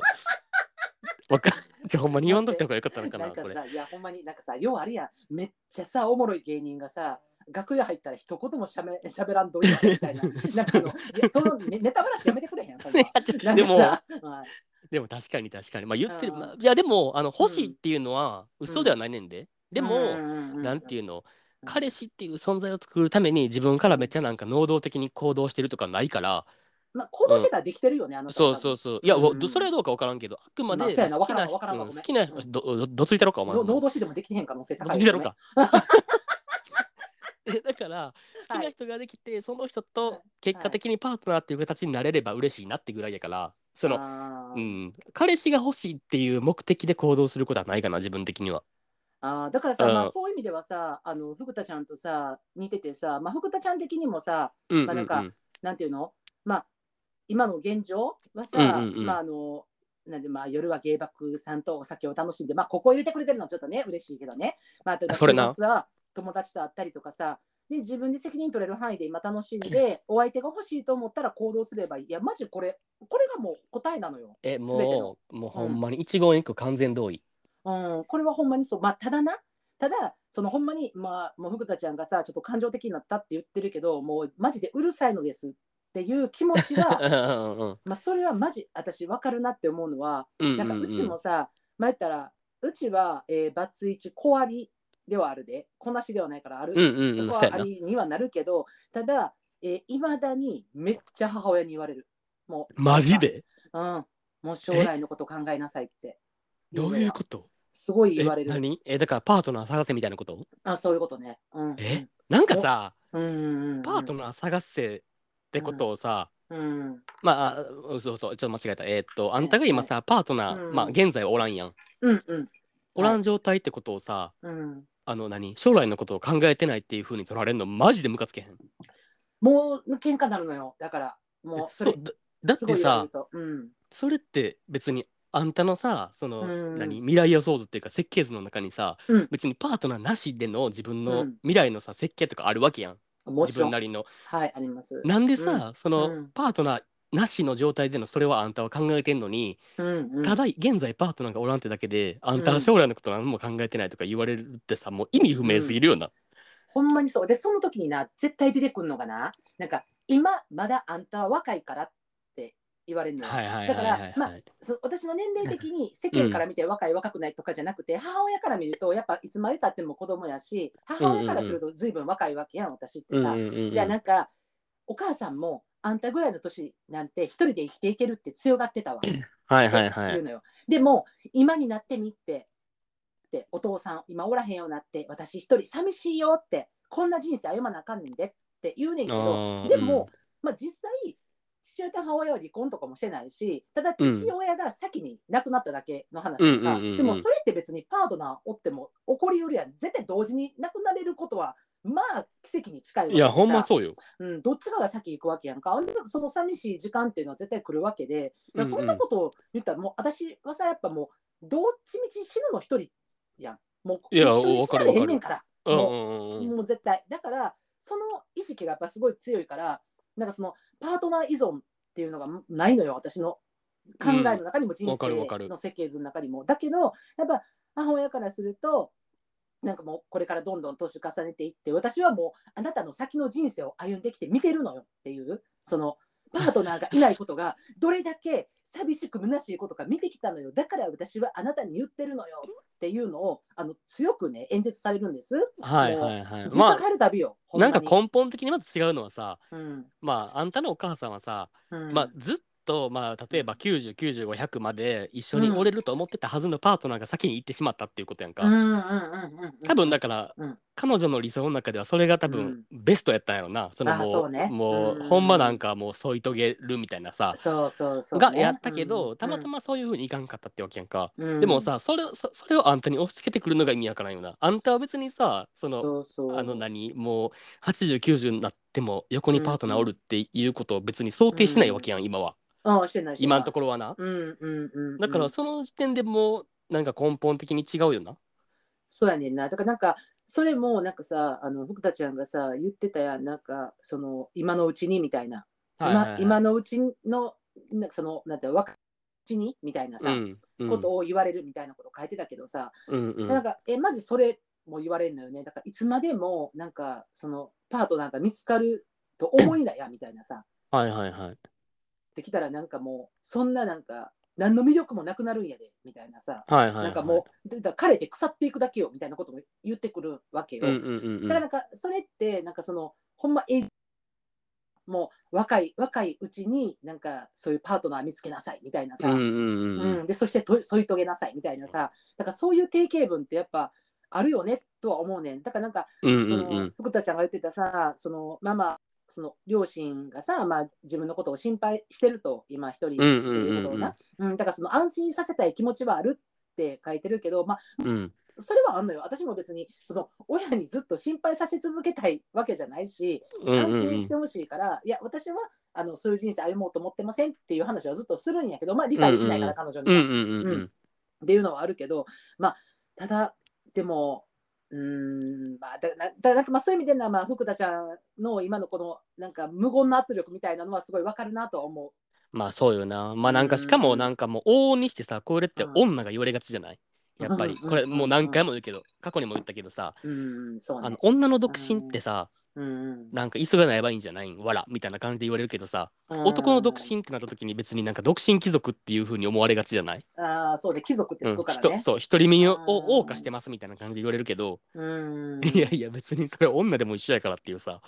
わかじゃほんまに言わんとった方がよかったのかな、これ。いや、ほんまになんかさ、ようあるやん。めっちゃさ、おもろい芸人がさ、楽屋入ったら一言もしゃべしゃべらんといてみたいな。なんかあの、いや、そのネネタ話やめてくれへん。そんななんでも、かさはいでも確かに確かに。まあ言ってる。うんまあいやでも、あの欲しいっていうのは嘘ではないねんで。でも、うんなんていうの、うん彼氏っていう存在を作るために自分からめっちゃなんか能動的に行動してるとかないから、まあ、行動してたらできてるよね、あの人そうそうそう。いや、うんうんどそれはどうか分からんけど、あくまでまあそうやな好きなわからんわからんわごめんうん好きなうんどどどついたろか、お前。の能動してでもできてへん可能性ど高いよねついたろか。えだから好きな人ができて、その人と結果的にパートナーっていう形になれれば嬉しいなってぐらいやから、その、あー。うん、彼氏が欲しいっていう目的で行動することはないかな自分的には。あー。だからさ、うん。まあ、そういう意味ではさ、あの福田ちゃんとさ、似ててさ、まあ、福田ちゃん的にもさ、うんうんまあなんかなんていうの？まあ、今の現状はさ、うんうんうんまああの、なんでまあ夜は芸爆さんとお酒を楽しんで、まあ、ここ入れてくれてるのはちょっとね、嬉しいけどね。まあ、それな。週末は友達と会ったりとかさ、で自分で責任取れる範囲で今楽しんで、お相手が欲しいと思ったら行動すればいい。いや、マジこれ、これがもう答えなのよ。えもうもうほんまに一言一句完全同意。うん、これはほんまにそう。まあ、ただな、ただ、そのほんまに、まあ、もう福田ちゃんがさ、ちょっと感情的になったって言ってるけど、もうマジでうるさいのですっていう気持ちうんが、うんうんまあ、それはマジ、私分かるなって思うのは、うんなんかうちもさ、前言ったら、うちは、えー、バツイチ、小ありではあるで、こなしではないからある、うんうんうん。はありにはなるけど、ただ、いま、だにめっちゃ母親に言われる。もう、マジで？うん、もう将来のこと考えなさいって。どういうこと？すごいえ言われる。何？えだからパートナー探せみたいなこと？あ、そういうことね。うん、え？なんかさ、うんうんうん、パートナー探せってことをさ、うん。まああ、そうそう、ちょっと間違えた。えーっと、あんたが今さ、パートナー、うん。まあ、現在はおらんやん。うんうん。おらん状態ってことをさ、うんあの何、将来のことを考えてないっていうふうに取られるの、マジでムカつけへん。もう喧嘩になるのよ。だからもうそれだだってさうん。それって別にあんたのさその、うん。何？未来予想図っていうか設計図の中にさ、うん。別にパートナーなしでの自分のうん。未来のさ設計とかあるわけやん。自もちろん。分なりの。はいあります。なんでさ、その、うん。パートナーなしの状態でのそれはあんたは考えてんのに、うんうん。ただ現在パートナーがおらんってだけであんたうんは将来のこと何も考えてないとか言われるってさもう意味不明すぎるよな。ほんまにそう。でその時にな絶対出てくるのがななんか今まだあんたは若いからって言われるのよ、はいはいはいだからはいまあそ私の年齢的に世間から見て若い若くないとかじゃなくて、母親から見るとやっぱいつまでたっても子供やし母親からすると随分若いわけやん私ってさ、うんうんうんうん。じゃあなんかお母さんもあんたぐらいの年なんて一人で生きていけるって強がってたわ はいはいはい。言うのよ。でも今になってみってってお父さん今おらへんようになって私一人寂しいよってこんな人生歩まなあかんねんでって言うねんけどでも、まあ、実際父親と母親は離婚とかもしてないしただ父親が先に亡くなっただけの話とか、うんうんうんうんでもそれって別にパートナーおっても起こりうるやん絶対同時に亡くなれることはまあ奇跡に近いわけいやほんまそうよ。うん、どっちかが先行くわけやんか。その寂しい時間っていうのは絶対来るわけで、うんうんそんなことを言ったら、もう私はさ、やっぱもう、どっちみち死ぬの一人やん。もう、いや一緒に死なれへんねんから。うんもううんうんうんもう絶対。だから、その意識がやっぱすごい強いから、なんかそのパートナー依存っていうのがないのよ、私の考えの中にも人生の設計図の中にも。だけど、やっぱ母親からすると、なんかもうこれからどんどん年重ねていって私はもうあなたの先の人生を歩んできて見てるのよっていうその パートナーがいないことがどれだけ寂しく虚しいことか見てきたのよだから私はあなたに言ってるのよっていうのをあの強くね演説されるんです。はいはいはい。実ま家帰るたびよ。あなんか根本的にまず違うのはさうんまああんたのお母さんはさ、うんまあずっとまあ例えば909500まで一緒におれると思ってたはずのパートナーが先に行ってしまったっていうことやんか。多分だから、うん。彼女の理想の中ではそれが多分ベストやったんやろな、そのあもうね。もう、うん。ほんまなんかもう添い遂げるみたいなさ、そうそうそうね、がやったけど、うんたまたまそういうふうにいかんかったってわけやんか、うん。でもさそれをそそれをあんたに押し付けてくるのが意味わからんよな。あんたは別にさそのそうそう。あの何もう8090になっても横にパートナーおるっていうことを別に想定しないわけやん、今は。うんしてないしてない。今のところはな、うんうんうん、だからその時点でもうなんか根本的に違うよな。そうやねんな。だからなんか、それもなんかさ、あの、福田ちゃんがさ、言ってたやん、なんか、その、今のうちにみたいな。はいはいはい。今今のうちの、なんかその、なんていうの若ちにみたいなさ、うんうん。ことを言われるみたいなこと書いてたけどさ、うんうん。なんか、え、まずそれも言われるのよね。だから、いつまでも、なんか、その、パートナーが見つかると思いなや、みたいなさ、はいはいはい。できたらなんかもう、そんななんか、何の魅力もなくなるんやで、みたいなさ、はいはいはい。なんかもう、でだ枯れて腐っていくだけよ、みたいなことも言ってくるわけよ。うんうんうんうん。だからなんかそれってなんかそのほんまえいもう若い若いうちになんかそういうパートナー見つけなさいみたいなさ、うんうんうんうん。うん。でそしてと添い遂げなさいみたいなさ。だからそういう定型文ってやっぱあるよねとは思うねん。だからなんかうんその、福田ちゃんが言ってたさそのママその両親がさ、まあ、自分のことを心配してると今一人っていうことをな、うんだからその安心させたい気持ちはあるって書いてるけど、まあ、うん。それはあんのよ。私も別にその親にずっと心配させ続けたいわけじゃないし、安心してほしいから、いや、私はあのそういう人生歩もうと思ってませんっていう話はずっとするんやけど、まあ理解できないから、彼女には、うんうんうん。うん。っていうのはあるけど、まあ、ただ、でも、うーん、まあ、だだだなんかまあそういう意味では、まあ、福田ちゃんの今のこのなんか無言の圧力みたいなのはすごいわかるなとは思う。まあそうよな。まあなんかしかもなんかもう往々にしてさこれってうん。女が言われがちじゃない？やっぱり。うんこれもう何回も言うけど過去にも言ったけどさうん、そうね。あの。女の独身ってさうんなんか急がないばいいんじゃないん？わらみたいな感じで言われるけどさ男の独身ってなった時に別になんか独身貴族っていう風に思われがちじゃない？ああ、そうね、貴族ってうんつくからね。人そう独り身を謳歌してますみたいな感じで言われるけどうん。いやいや別にそれ女でも一緒やからっていうさ。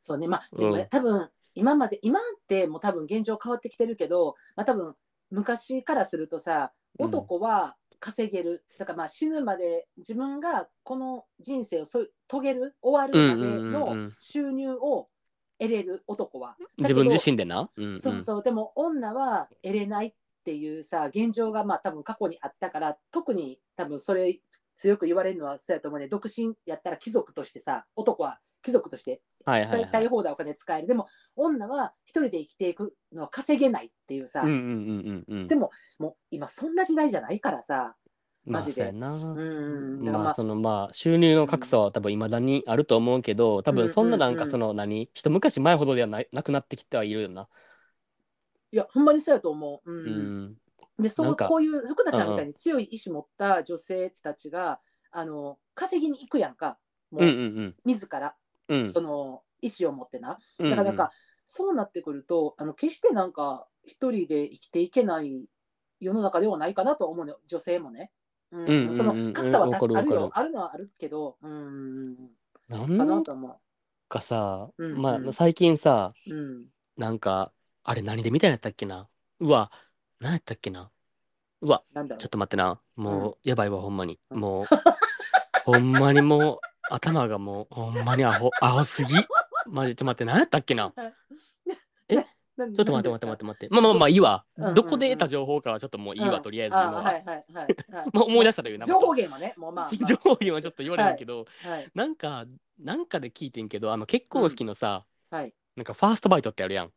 そうね、まあ、でもうん多分今まで、今ってもう多分現状変わってきてるけど、まあ多分昔からするとさ、うん。男は稼げる。だからまあ死ぬまで自分がこの人生をそ遂げる、終わるまでのん収入を得れる男は。自分自身でな、うんうんそうそう、でも女は得れないっていうさ、現状がまあ多分過去にあったから、特に多分それ強く言われるのはそうやと思うね。独身やったら貴族としてさ、男は貴族としてはいはいはい。使いたい放題お金使える。でも女は一人で生きていくのは稼げないっていうさ、うんうんうんうんうん。でももう今そんな時代じゃないからさ。マジで。まあ、そうんだからまあ。そのまあ収入の格差は多分いまだにあると思うけど多分そんななんうん。うんうんかその何一昔前ほどではないなくなってきてはいるよな。いやほんまにそうやと思う。うん。うん。でそうこういう福田ちゃんみたういに強い意志持った女性たちが、あの稼ぎに行くやんか。もうんううん。自ら、うん。うん。その意志を持ってな。うんだからなんか、そうなってくるとあの決してなんか一人で生きていけない世の中ではないかなと思うのよ。女性もね。うん。うんうんうんその格差は確かあるよ。あるのはあるけど。うん。なんかなと思かさ、うんうん。まあ最近さう。うん。なんかあれ何で見たんやったっけな？うわ何やったっけな？うわなんだろちょっと待ってな。もう、やばいわほんまに。うん。もうほんまにもう頭がもうほんまにアホ アホすぎマジちょっと待って何やったっけなう。ちょっと待って待って待って待って。まあまあまあいいわ。どこで得た情報かはちょっともういいわ、とりあえず今は。あはいはいはいはい。まあ思い出したら言うな。情報源はね、もうまあ、まあ情報源はちょっと言われるけど、はいなんか、なんかで聞いてんけど、あの結婚式のさ、はい。なんかファーストバイトってあるやん。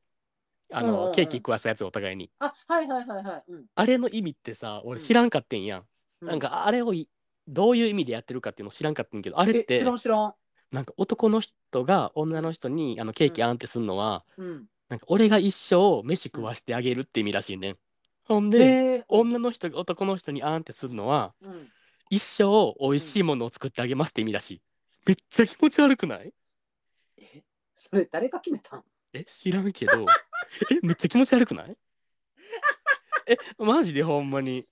あの、ケーキ食わすやつお互いに。あはいはいはいはい。うんあれの意味ってさ、うん俺知らんかってんやん。うなんかあれをいどういう意味でやってるかっていうの知らんかってんけど、あれっえて知らん知らん。なんか男の人が女の人にあのケーキあんってすんのは、うん。なんか俺が一生飯食わしてあげるって意味らしいねん。ほんで、えー、女の人が男の人にあんってするのはうん。一生美味しいものを作ってあげますって意味らしい。めっちゃ気持ち悪くない？えそれ誰が決めたん？え知らんけど えめっちゃ気持ち悪くない？えマジでほんまに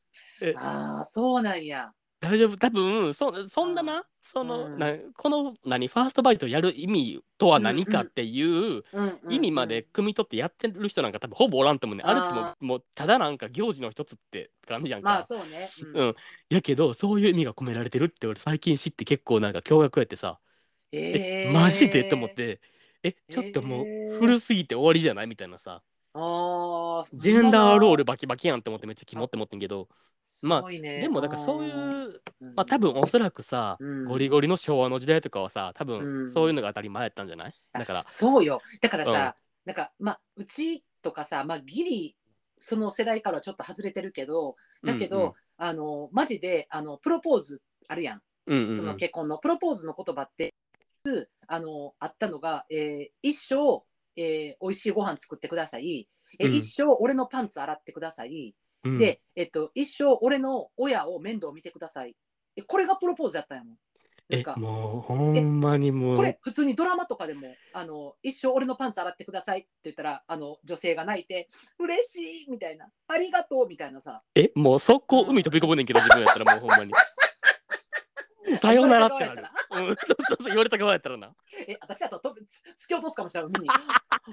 ああ、そうなんや。大丈夫？多分そそんなな？その、うん。なこの何？ファーストバイトやる意味とは何かっていう意味まで汲み取ってやってる人なんか多分ほぼおらんと思うね、あれってももうただなんか行事の一つって感じやんか。まあそうね。うん、やけどそういう意味が込められてるって俺最近知って結構なんか驚愕やってさ。ええー。マジで？と思っ。て。えちょっともうえー。古すぎて終わりじゃない？みたいなさああ、ジェンダーロールばバキバキやんって思ってめっちゃキモって思ってんけど。まあでもだからそういうまあ多分おそらくさうん。ゴリゴリの昭和の時代とかはさ多うん。分そういうのが当たり前やったんじゃない？だから。あそうよ。だからさ、なんかまあうちとかさ、まあギリその世代からはちょっと外れてるけど、だけど、あのマジであのプロポーズあるやん。うんうんうん。その結婚のプロポーズの言葉って、あのあったのが、えー一生、えー、美味しいご飯作ってください、えーうん。一生俺のパンツ洗ってください、うん。で、えっと、一生俺の親を面倒見てください。えこれがプロポーズやったんやもん。なんえか。もうほんまにもう。これ普通にドラマとかでもあの一生俺のパンツ洗ってくださいって言ったらあの女性が泣いて嬉しいみたいな。ありがとうみたいなさ。えもう速攻海飛び込むねんけど自分やったらもうほんまにさよならってなる。うん。そうそうそう言われた側やったらな。え私だと飛び突き落とすかもしれない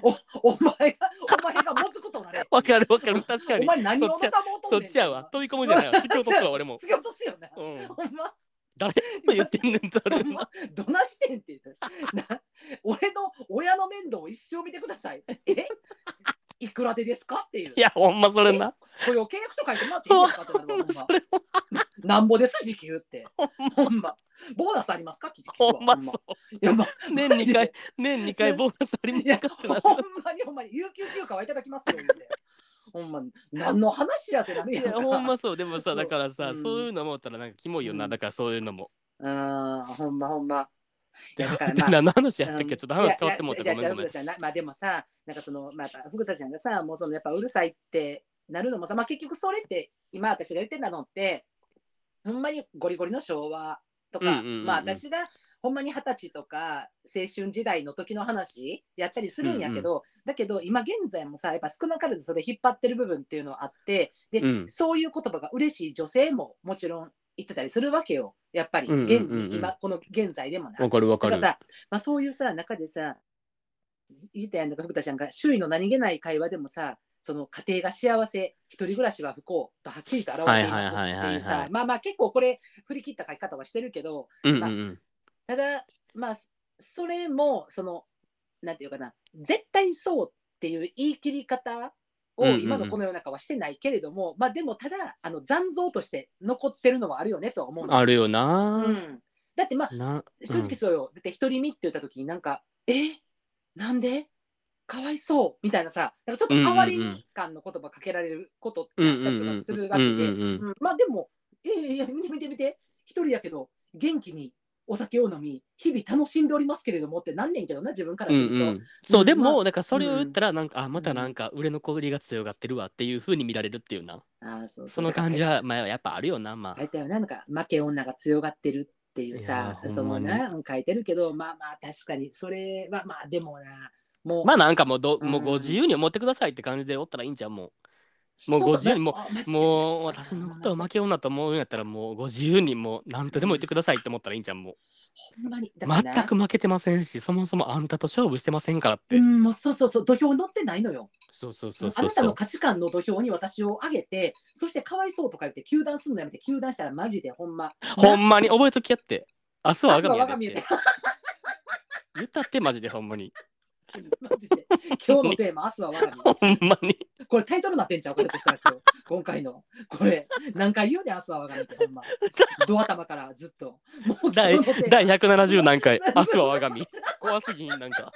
おお前がお前がもずくとなれ。わかるわかる。確かおに前何をまたもうとんそっちやわ。飛び込むじゃないわ。突き落とすわ俺も。突き落とすよね、うん。ほんま誰言ってんねんそれほんまどないしてんって言って。な俺の親の面倒を一生見てください。え？いくらでですか？っていう。いやほんまそれな。雇用契約書書いてもらっていいですか？ってなるわ ほんま。それなんぼです？時給って。ほんま。ボーナスありますか？って聞くわほんまそう。いや、まあ、年2回年2回ボーナスありますかってなる。ほんまにほんまに、有給休暇はいただきますよ、言うて。ほんまに、何の話やってなるいやんほんまそう。でもさだからさうん。そういうの思ったらなんかキモいよな。うん。だからそういうのも。うん、ほんまほんま。いや だからでまあ何の話やったっうん。けちょっと話変わってもうたいやごめんごめん。まあでもさ、なんかその、また福田ちゃんがさ、もうそのやっぱうるさいってなるのもさ、まあ結局それって、今私が言ってたのって、ほんまにゴリゴリの昭和とか、うんうんうんうん。まあ私がほんまに二十歳とか青春時代の時の話やったりするんやけど、だけど今現在もさ、やっぱ少なからずそれ引っ張ってる部分っていうのはあって、で、うん。そういう言葉が嬉しい女性ももちろん言ってたりするわけよ。やっぱりうんうん現うんうんに今この現在でもな。わかるわかるだからさ、まあ、そういうさ中でさ言ったやんか福田ちゃんが周囲の何気ない会話でもさその家庭が幸せ一人暮らしは不幸とはっきりと表れていますはいはいはいはいはいっていうさまあまあ結構これ振り切った書き方はしてるけどうんうんうんただまあそれもそのなんていうかな絶対そうっていう言い切り方を今のこの世の中はしてないけれども、まあでもただあの残像として残ってるのはあるよねとは思うのあるよな。うん、だってまあな正直そうよ。だって独り身って言った時になんか、え？なんで？かわいそうみたいなさなんかちょっと哀れみ感の言葉かけられることってあったりとかするわけで。まあでもいやいやいや見て見て見て一人やけど元気にお酒を飲み日々楽しんでおりますけれどもってなんねんけどな自分からすると、うんうん、そう、うんでも、まあだからそれを言ったら、なんか、あ、またなんか、売れ残りが強がってるわっていう風に見られるっていうな。ああそうその感じは、まあ、やっぱあるよな、まあ。書いたよななんか負け女が強がってるっていうさそのな書いてるけどまあまあ確かにそれはまあでもなもう。まあ、なんかもうど、もううん。ご自由に思ってくださいって感じでおったらいいんちゃうもう。もうご自由に、もう、もう、あ私のことを負け女と思うんやったら、もうご自由に、もう、なんとでも言ってくださいって思ったらいいんちゃうもう。ほんまにだからな全く負けてませんし、そもそもあんたと勝負してませんからって。うんもうそうそうそう土俵乗ってないのよそうそうそうあそうそう。なたの価値観の土俵に私を上げてそしてかわいそうとか言って糾弾するのやめて糾弾したらマジでほんまほんまに覚えときやって。明日は我が身や明日は我が身やででって。言ったって、マジでほんまに。マジで今日のテーマ明日は我がほんまに。身これタイトルなってんちゃうこれとしたら今日今回のこれ何回言うねん明日は我が身ってほんまド頭からずっともう第第170何回、明日は我が身。怖すぎん、なんか。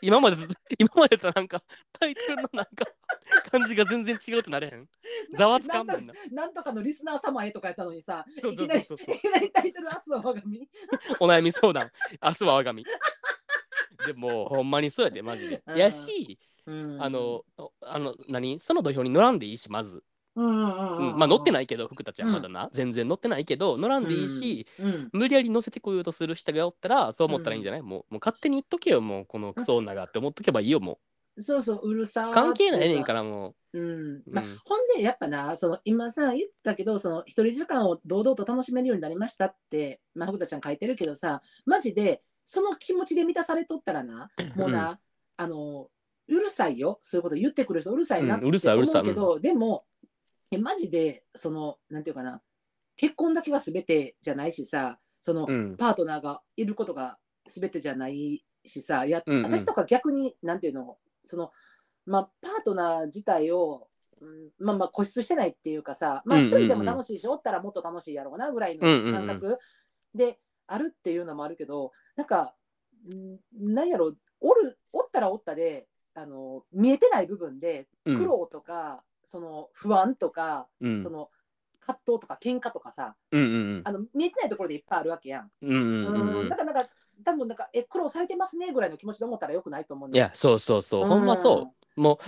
今までと、今までとなんか、タイトルのなんか、感じが全然違うとなれへん。ざわつかんもんな。なんとかのリスナー様へとかやったのにさそういきなりそうそうそういきなりタイトル明日は我が身お悩み相談、明日は我が身。でも、ほんまにそうやで、マジで。うん。やし、うん。あの、あの、何？その土俵に乗らんでいいし、まず。うんうんうんまあ乗ってないけど、福たちはうん。まだな。全然乗ってないけど、乗らんでいいし、うん無理やり乗せてこようとする人がおったら、そう思ったらいいんじゃない、もうもう勝手に言っとけよ、もうこのクソ女がって思っとけばいいよ、もそうそううるさう。ー関係ないねんから、もう。ん。まあうんほんでやっぱなその今さ言ったけどその一人時間を堂々と楽しめるようになりましたって、まあ、福田ちゃん書いてるけどさマジでその気持ちで満たされとったらなもうな、あのうるさいよ。そういうこと言ってくる人うるさいなってうんうるさいうるさい思うけど、でもえマジでそのなんていうかな結婚だけが全てじゃないしさその、う。うん。パートナーがいることが全てじゃないしさいや、うんうん。私とか逆になんていうのそのまあパートナー自体を、うん、まあまあ固執してないっていうかさまあうんうんう人でも楽しいし、おったらもっと楽しいやろうなぐらいの感覚。であるっていうのもあるけどなんか、うん、なんやろおるおったらおったであの見えてない部分でうん。苦労とか、その不安とか、うん。その葛藤とか喧嘩とかさうんうんあの見えてないところでいっぱいあるわけやん。うんうんうんううんんだからなんか多分なんかえ苦労されてますねぐらいの気持ちで思ったらよくないと思うねいや、そうそうそう、ほんまそう。も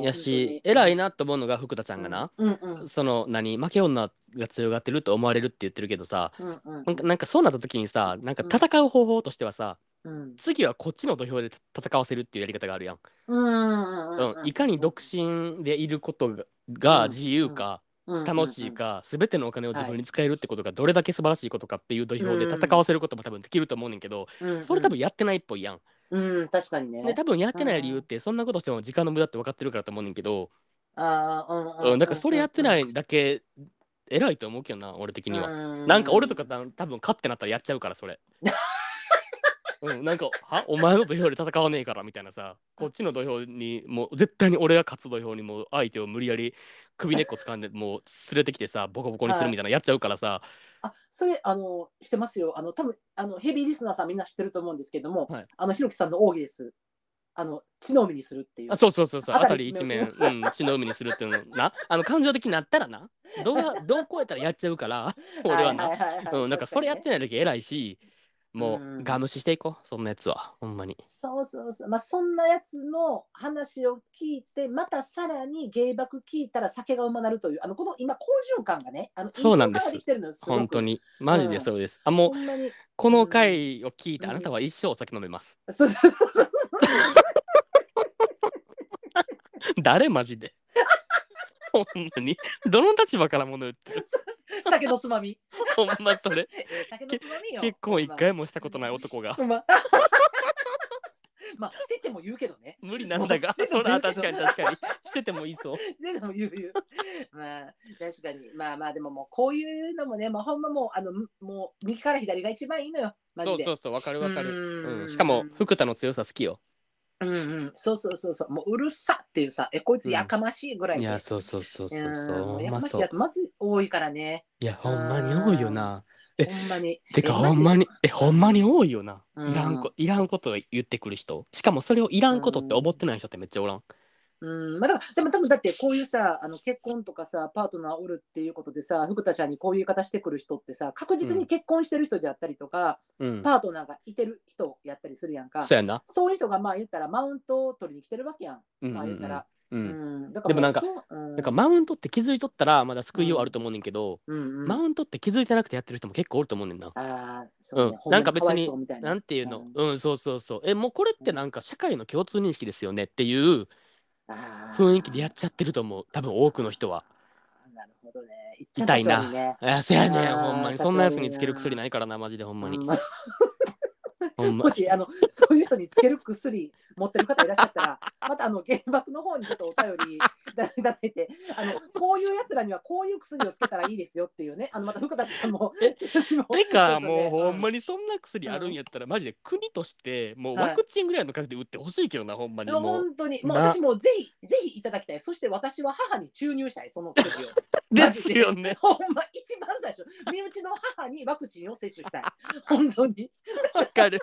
うやし、偉いなと思うのが福田ちゃんがな、うんうん。その、何、負け女が強がってると思われるって言ってるけどさ、うんうん。なんかなんかそうなった時にさ、なんか戦う方法としてはさ、うん。次はこっちの土俵で戦わせるっていうやり方があるやん。うんうんうんいかに独身でいることがが自由か、楽しいか、すべてのお金を自分に使えるってことがどれだけ素晴らしいことかっていう土俵で戦わせることも多分できると思うねんけど、うんうん。それ多分やってないっぽいやん。うん確かにね。で多分やってない理由ってそんなことしても時間の無駄って分かってるからと思うねんけど、あーうんうん、だからそれやってないだけ偉いと思うけどな俺的には。はなんか俺とかた多分勝ってなったらやっちゃうからそれ。うん、なんかは？お前の土俵で戦わねえからみたいなさ。こっちの土俵にもう絶対に俺が勝つ土俵にもう相手を無理やり首根っこ掴んでもう連れてきてさボコボコにするみたいなやっちゃうからさ、あそれあのしてますよ。あの多分あのヘビーリスナーさんみんな知ってると思うんですけども、はい。あのひろきさんの奥義です。あの血の海にするっていう。あそうそうそうそう。あた辺り一面面、うん、血の海にするっていうのな。あの感情的になったらな。どうやどう超えたらやっちゃうから 俺はな、いい。いいうん、なんかそれやってない時偉いしもうん。うガムシしていこうそんなやつはほんまに。そうそうそう、まあ、そんなやつの話を聞いて、またさらに芸爆聞いたら酒がうまなるという、あのこの今、好循環がね、あのそうなんです。す本当に。マジでそうです。あもう。この回を聞いてうん。あなたは一生お酒飲めます。そうそうそう。誰マジで？ほんまにどの立場からもの言ってる？酒のつまみ。ほんまそれえー 酒のつまみよ。結婚一回もしたことない男がほんま。まあ、してても言うけどね。無理なんだがそれは確かに確かにしててもいいそうしてても言う言う。まあ、確かに。まあまあ、でももう、こういうのもね、まあ、ほんまもう、あの、もう、右から左が一番いいのよ。マジで。そうそうそうわかるわかる、うんうん、しかも福田の強さ好きようんうん、そうそうそうそう、もううるさっていうさ、え、こいつやかましいぐらいで。いやそうそうそうそうそう。うん。ほんやかましいまそうやつまず多いからね。いやほんまに多いよな。えほんまに。てかほんまにえほんまに多いよな、うんいらんこいらんことを言ってくる人。しかもそれをいらんことって思ってない人ってめっちゃおらん、うん、まあ、だからでも多分だってこういうさあの結婚とかさパートナーおるっていうことでさ福田ちゃんにこういう言い方してくる人ってさ確実に結婚してる人であったりとか、うん、パートナーがいてる人やったりするやんか。そうやんな、そういう人がまあ言ったらマウントを取りに来てるわけやん、うんうんうん。まあ言ったら、ううん。でもなんかなんかマウントって気づいとったらまだ救いようあると思うねんけど、うんうん。マウントって気づいてなくてやってる人も結構おると思うねんな。ああそうなんか別にな。なんていうの、うん。うん、そうそうそう。え、もうこれってなんか社会の共通認識ですよねっていう雰囲気でやっちゃってると思う。多分多くの人は。なるほどね痛いな立ち悪ねあ、せやねん、ほんまに。そんなやつにつける薬ないからな、マジでほんまに。も。しあのそういう人につける薬持ってる方いらっしゃったら、またあの原爆の方にちょっとお便り いただいて、あのこういうやつらにはこういう薬をつけたらいいですよっていうね、あのまた福田さんも。えてか、もうほんまに。にそんな薬あるんやったら、マジで国として、もうはいワクチンぐらいの数で打ってほしいけどな、ほんまに。もう。本当に、もうな私もぜひ、ぜひいただきたい。そして私は母に注入したい、その薬を。ですよね。ほんま、一番最初、身内の母にワクチンを接種したい。本当に。わかる。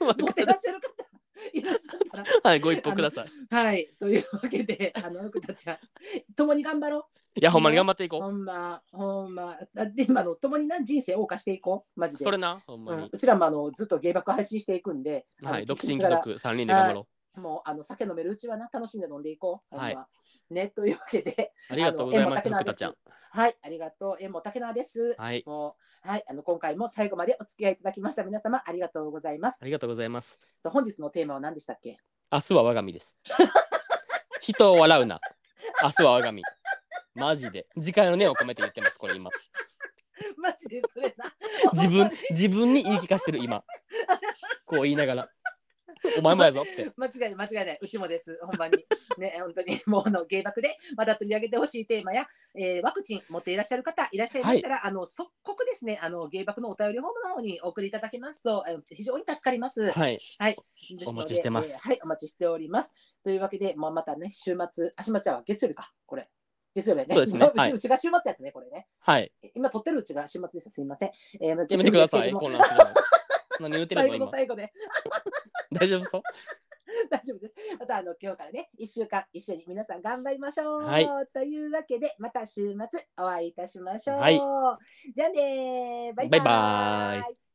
持ってからる。っしゃる方いらっしゃったら。はい、ご一報ください。はい、というわけで、あの、福田ちゃん、共に頑張ろいや、ほんまに頑張っていこう。ほんま、ほんま。あで、今の、共にな人生謳歌していこう、マジう。で。それな、ほんうんまに。うちらもあのずっと芸爆配信していくんで、はい、独身貴族3人で頑張ろもうあの酒飲めるうちはな、楽しんで飲んでいこう。はいね、というわけで、う。ありがとうございました、福田ちゃん。はい、ありがとう。えもう竹縄です。はい、もう、はい、あの今回も最後までお付き合いいただきました皆様ありがとうございます。ありがとうございます。と本日のテーマは何でしたっけ？明日は我が身です。人を笑うな。明日は我が身。マジで。次回の念を込めて言ってます、これ今。マジでそれな。自分、自分に言い聞かせてる今。こう言いながら。お前もやぞって。間違いない間違いないうちもですほんまにね本当に もうあの芸爆でまた取り上げてほしいテーマや、えーワクチン持っていらっしゃる方いらっしゃいましたら、あの即刻ですねあの芸爆のお便りフォームの方にお送りいただけますとあの非常に助かります。はい。ですのでお待ちしてますえーはいお待ちしております。というわけで、まあ、またね週末あ週末は月曜日かこれ月曜日やね。そうですねうちはいうちが週末やったねこれね。はい。え今撮ってるうちが週末ですすみません。えー、やめてください。月曜日ですけれども混乱するの。何言ってる最後の。最後で。大丈夫そう？大丈夫です。またあの今日からね、1週間一緒に皆さん頑張りましょう。はいというわけで、また週末お会いいたしましょう。はいじゃあねーバイババイバーイ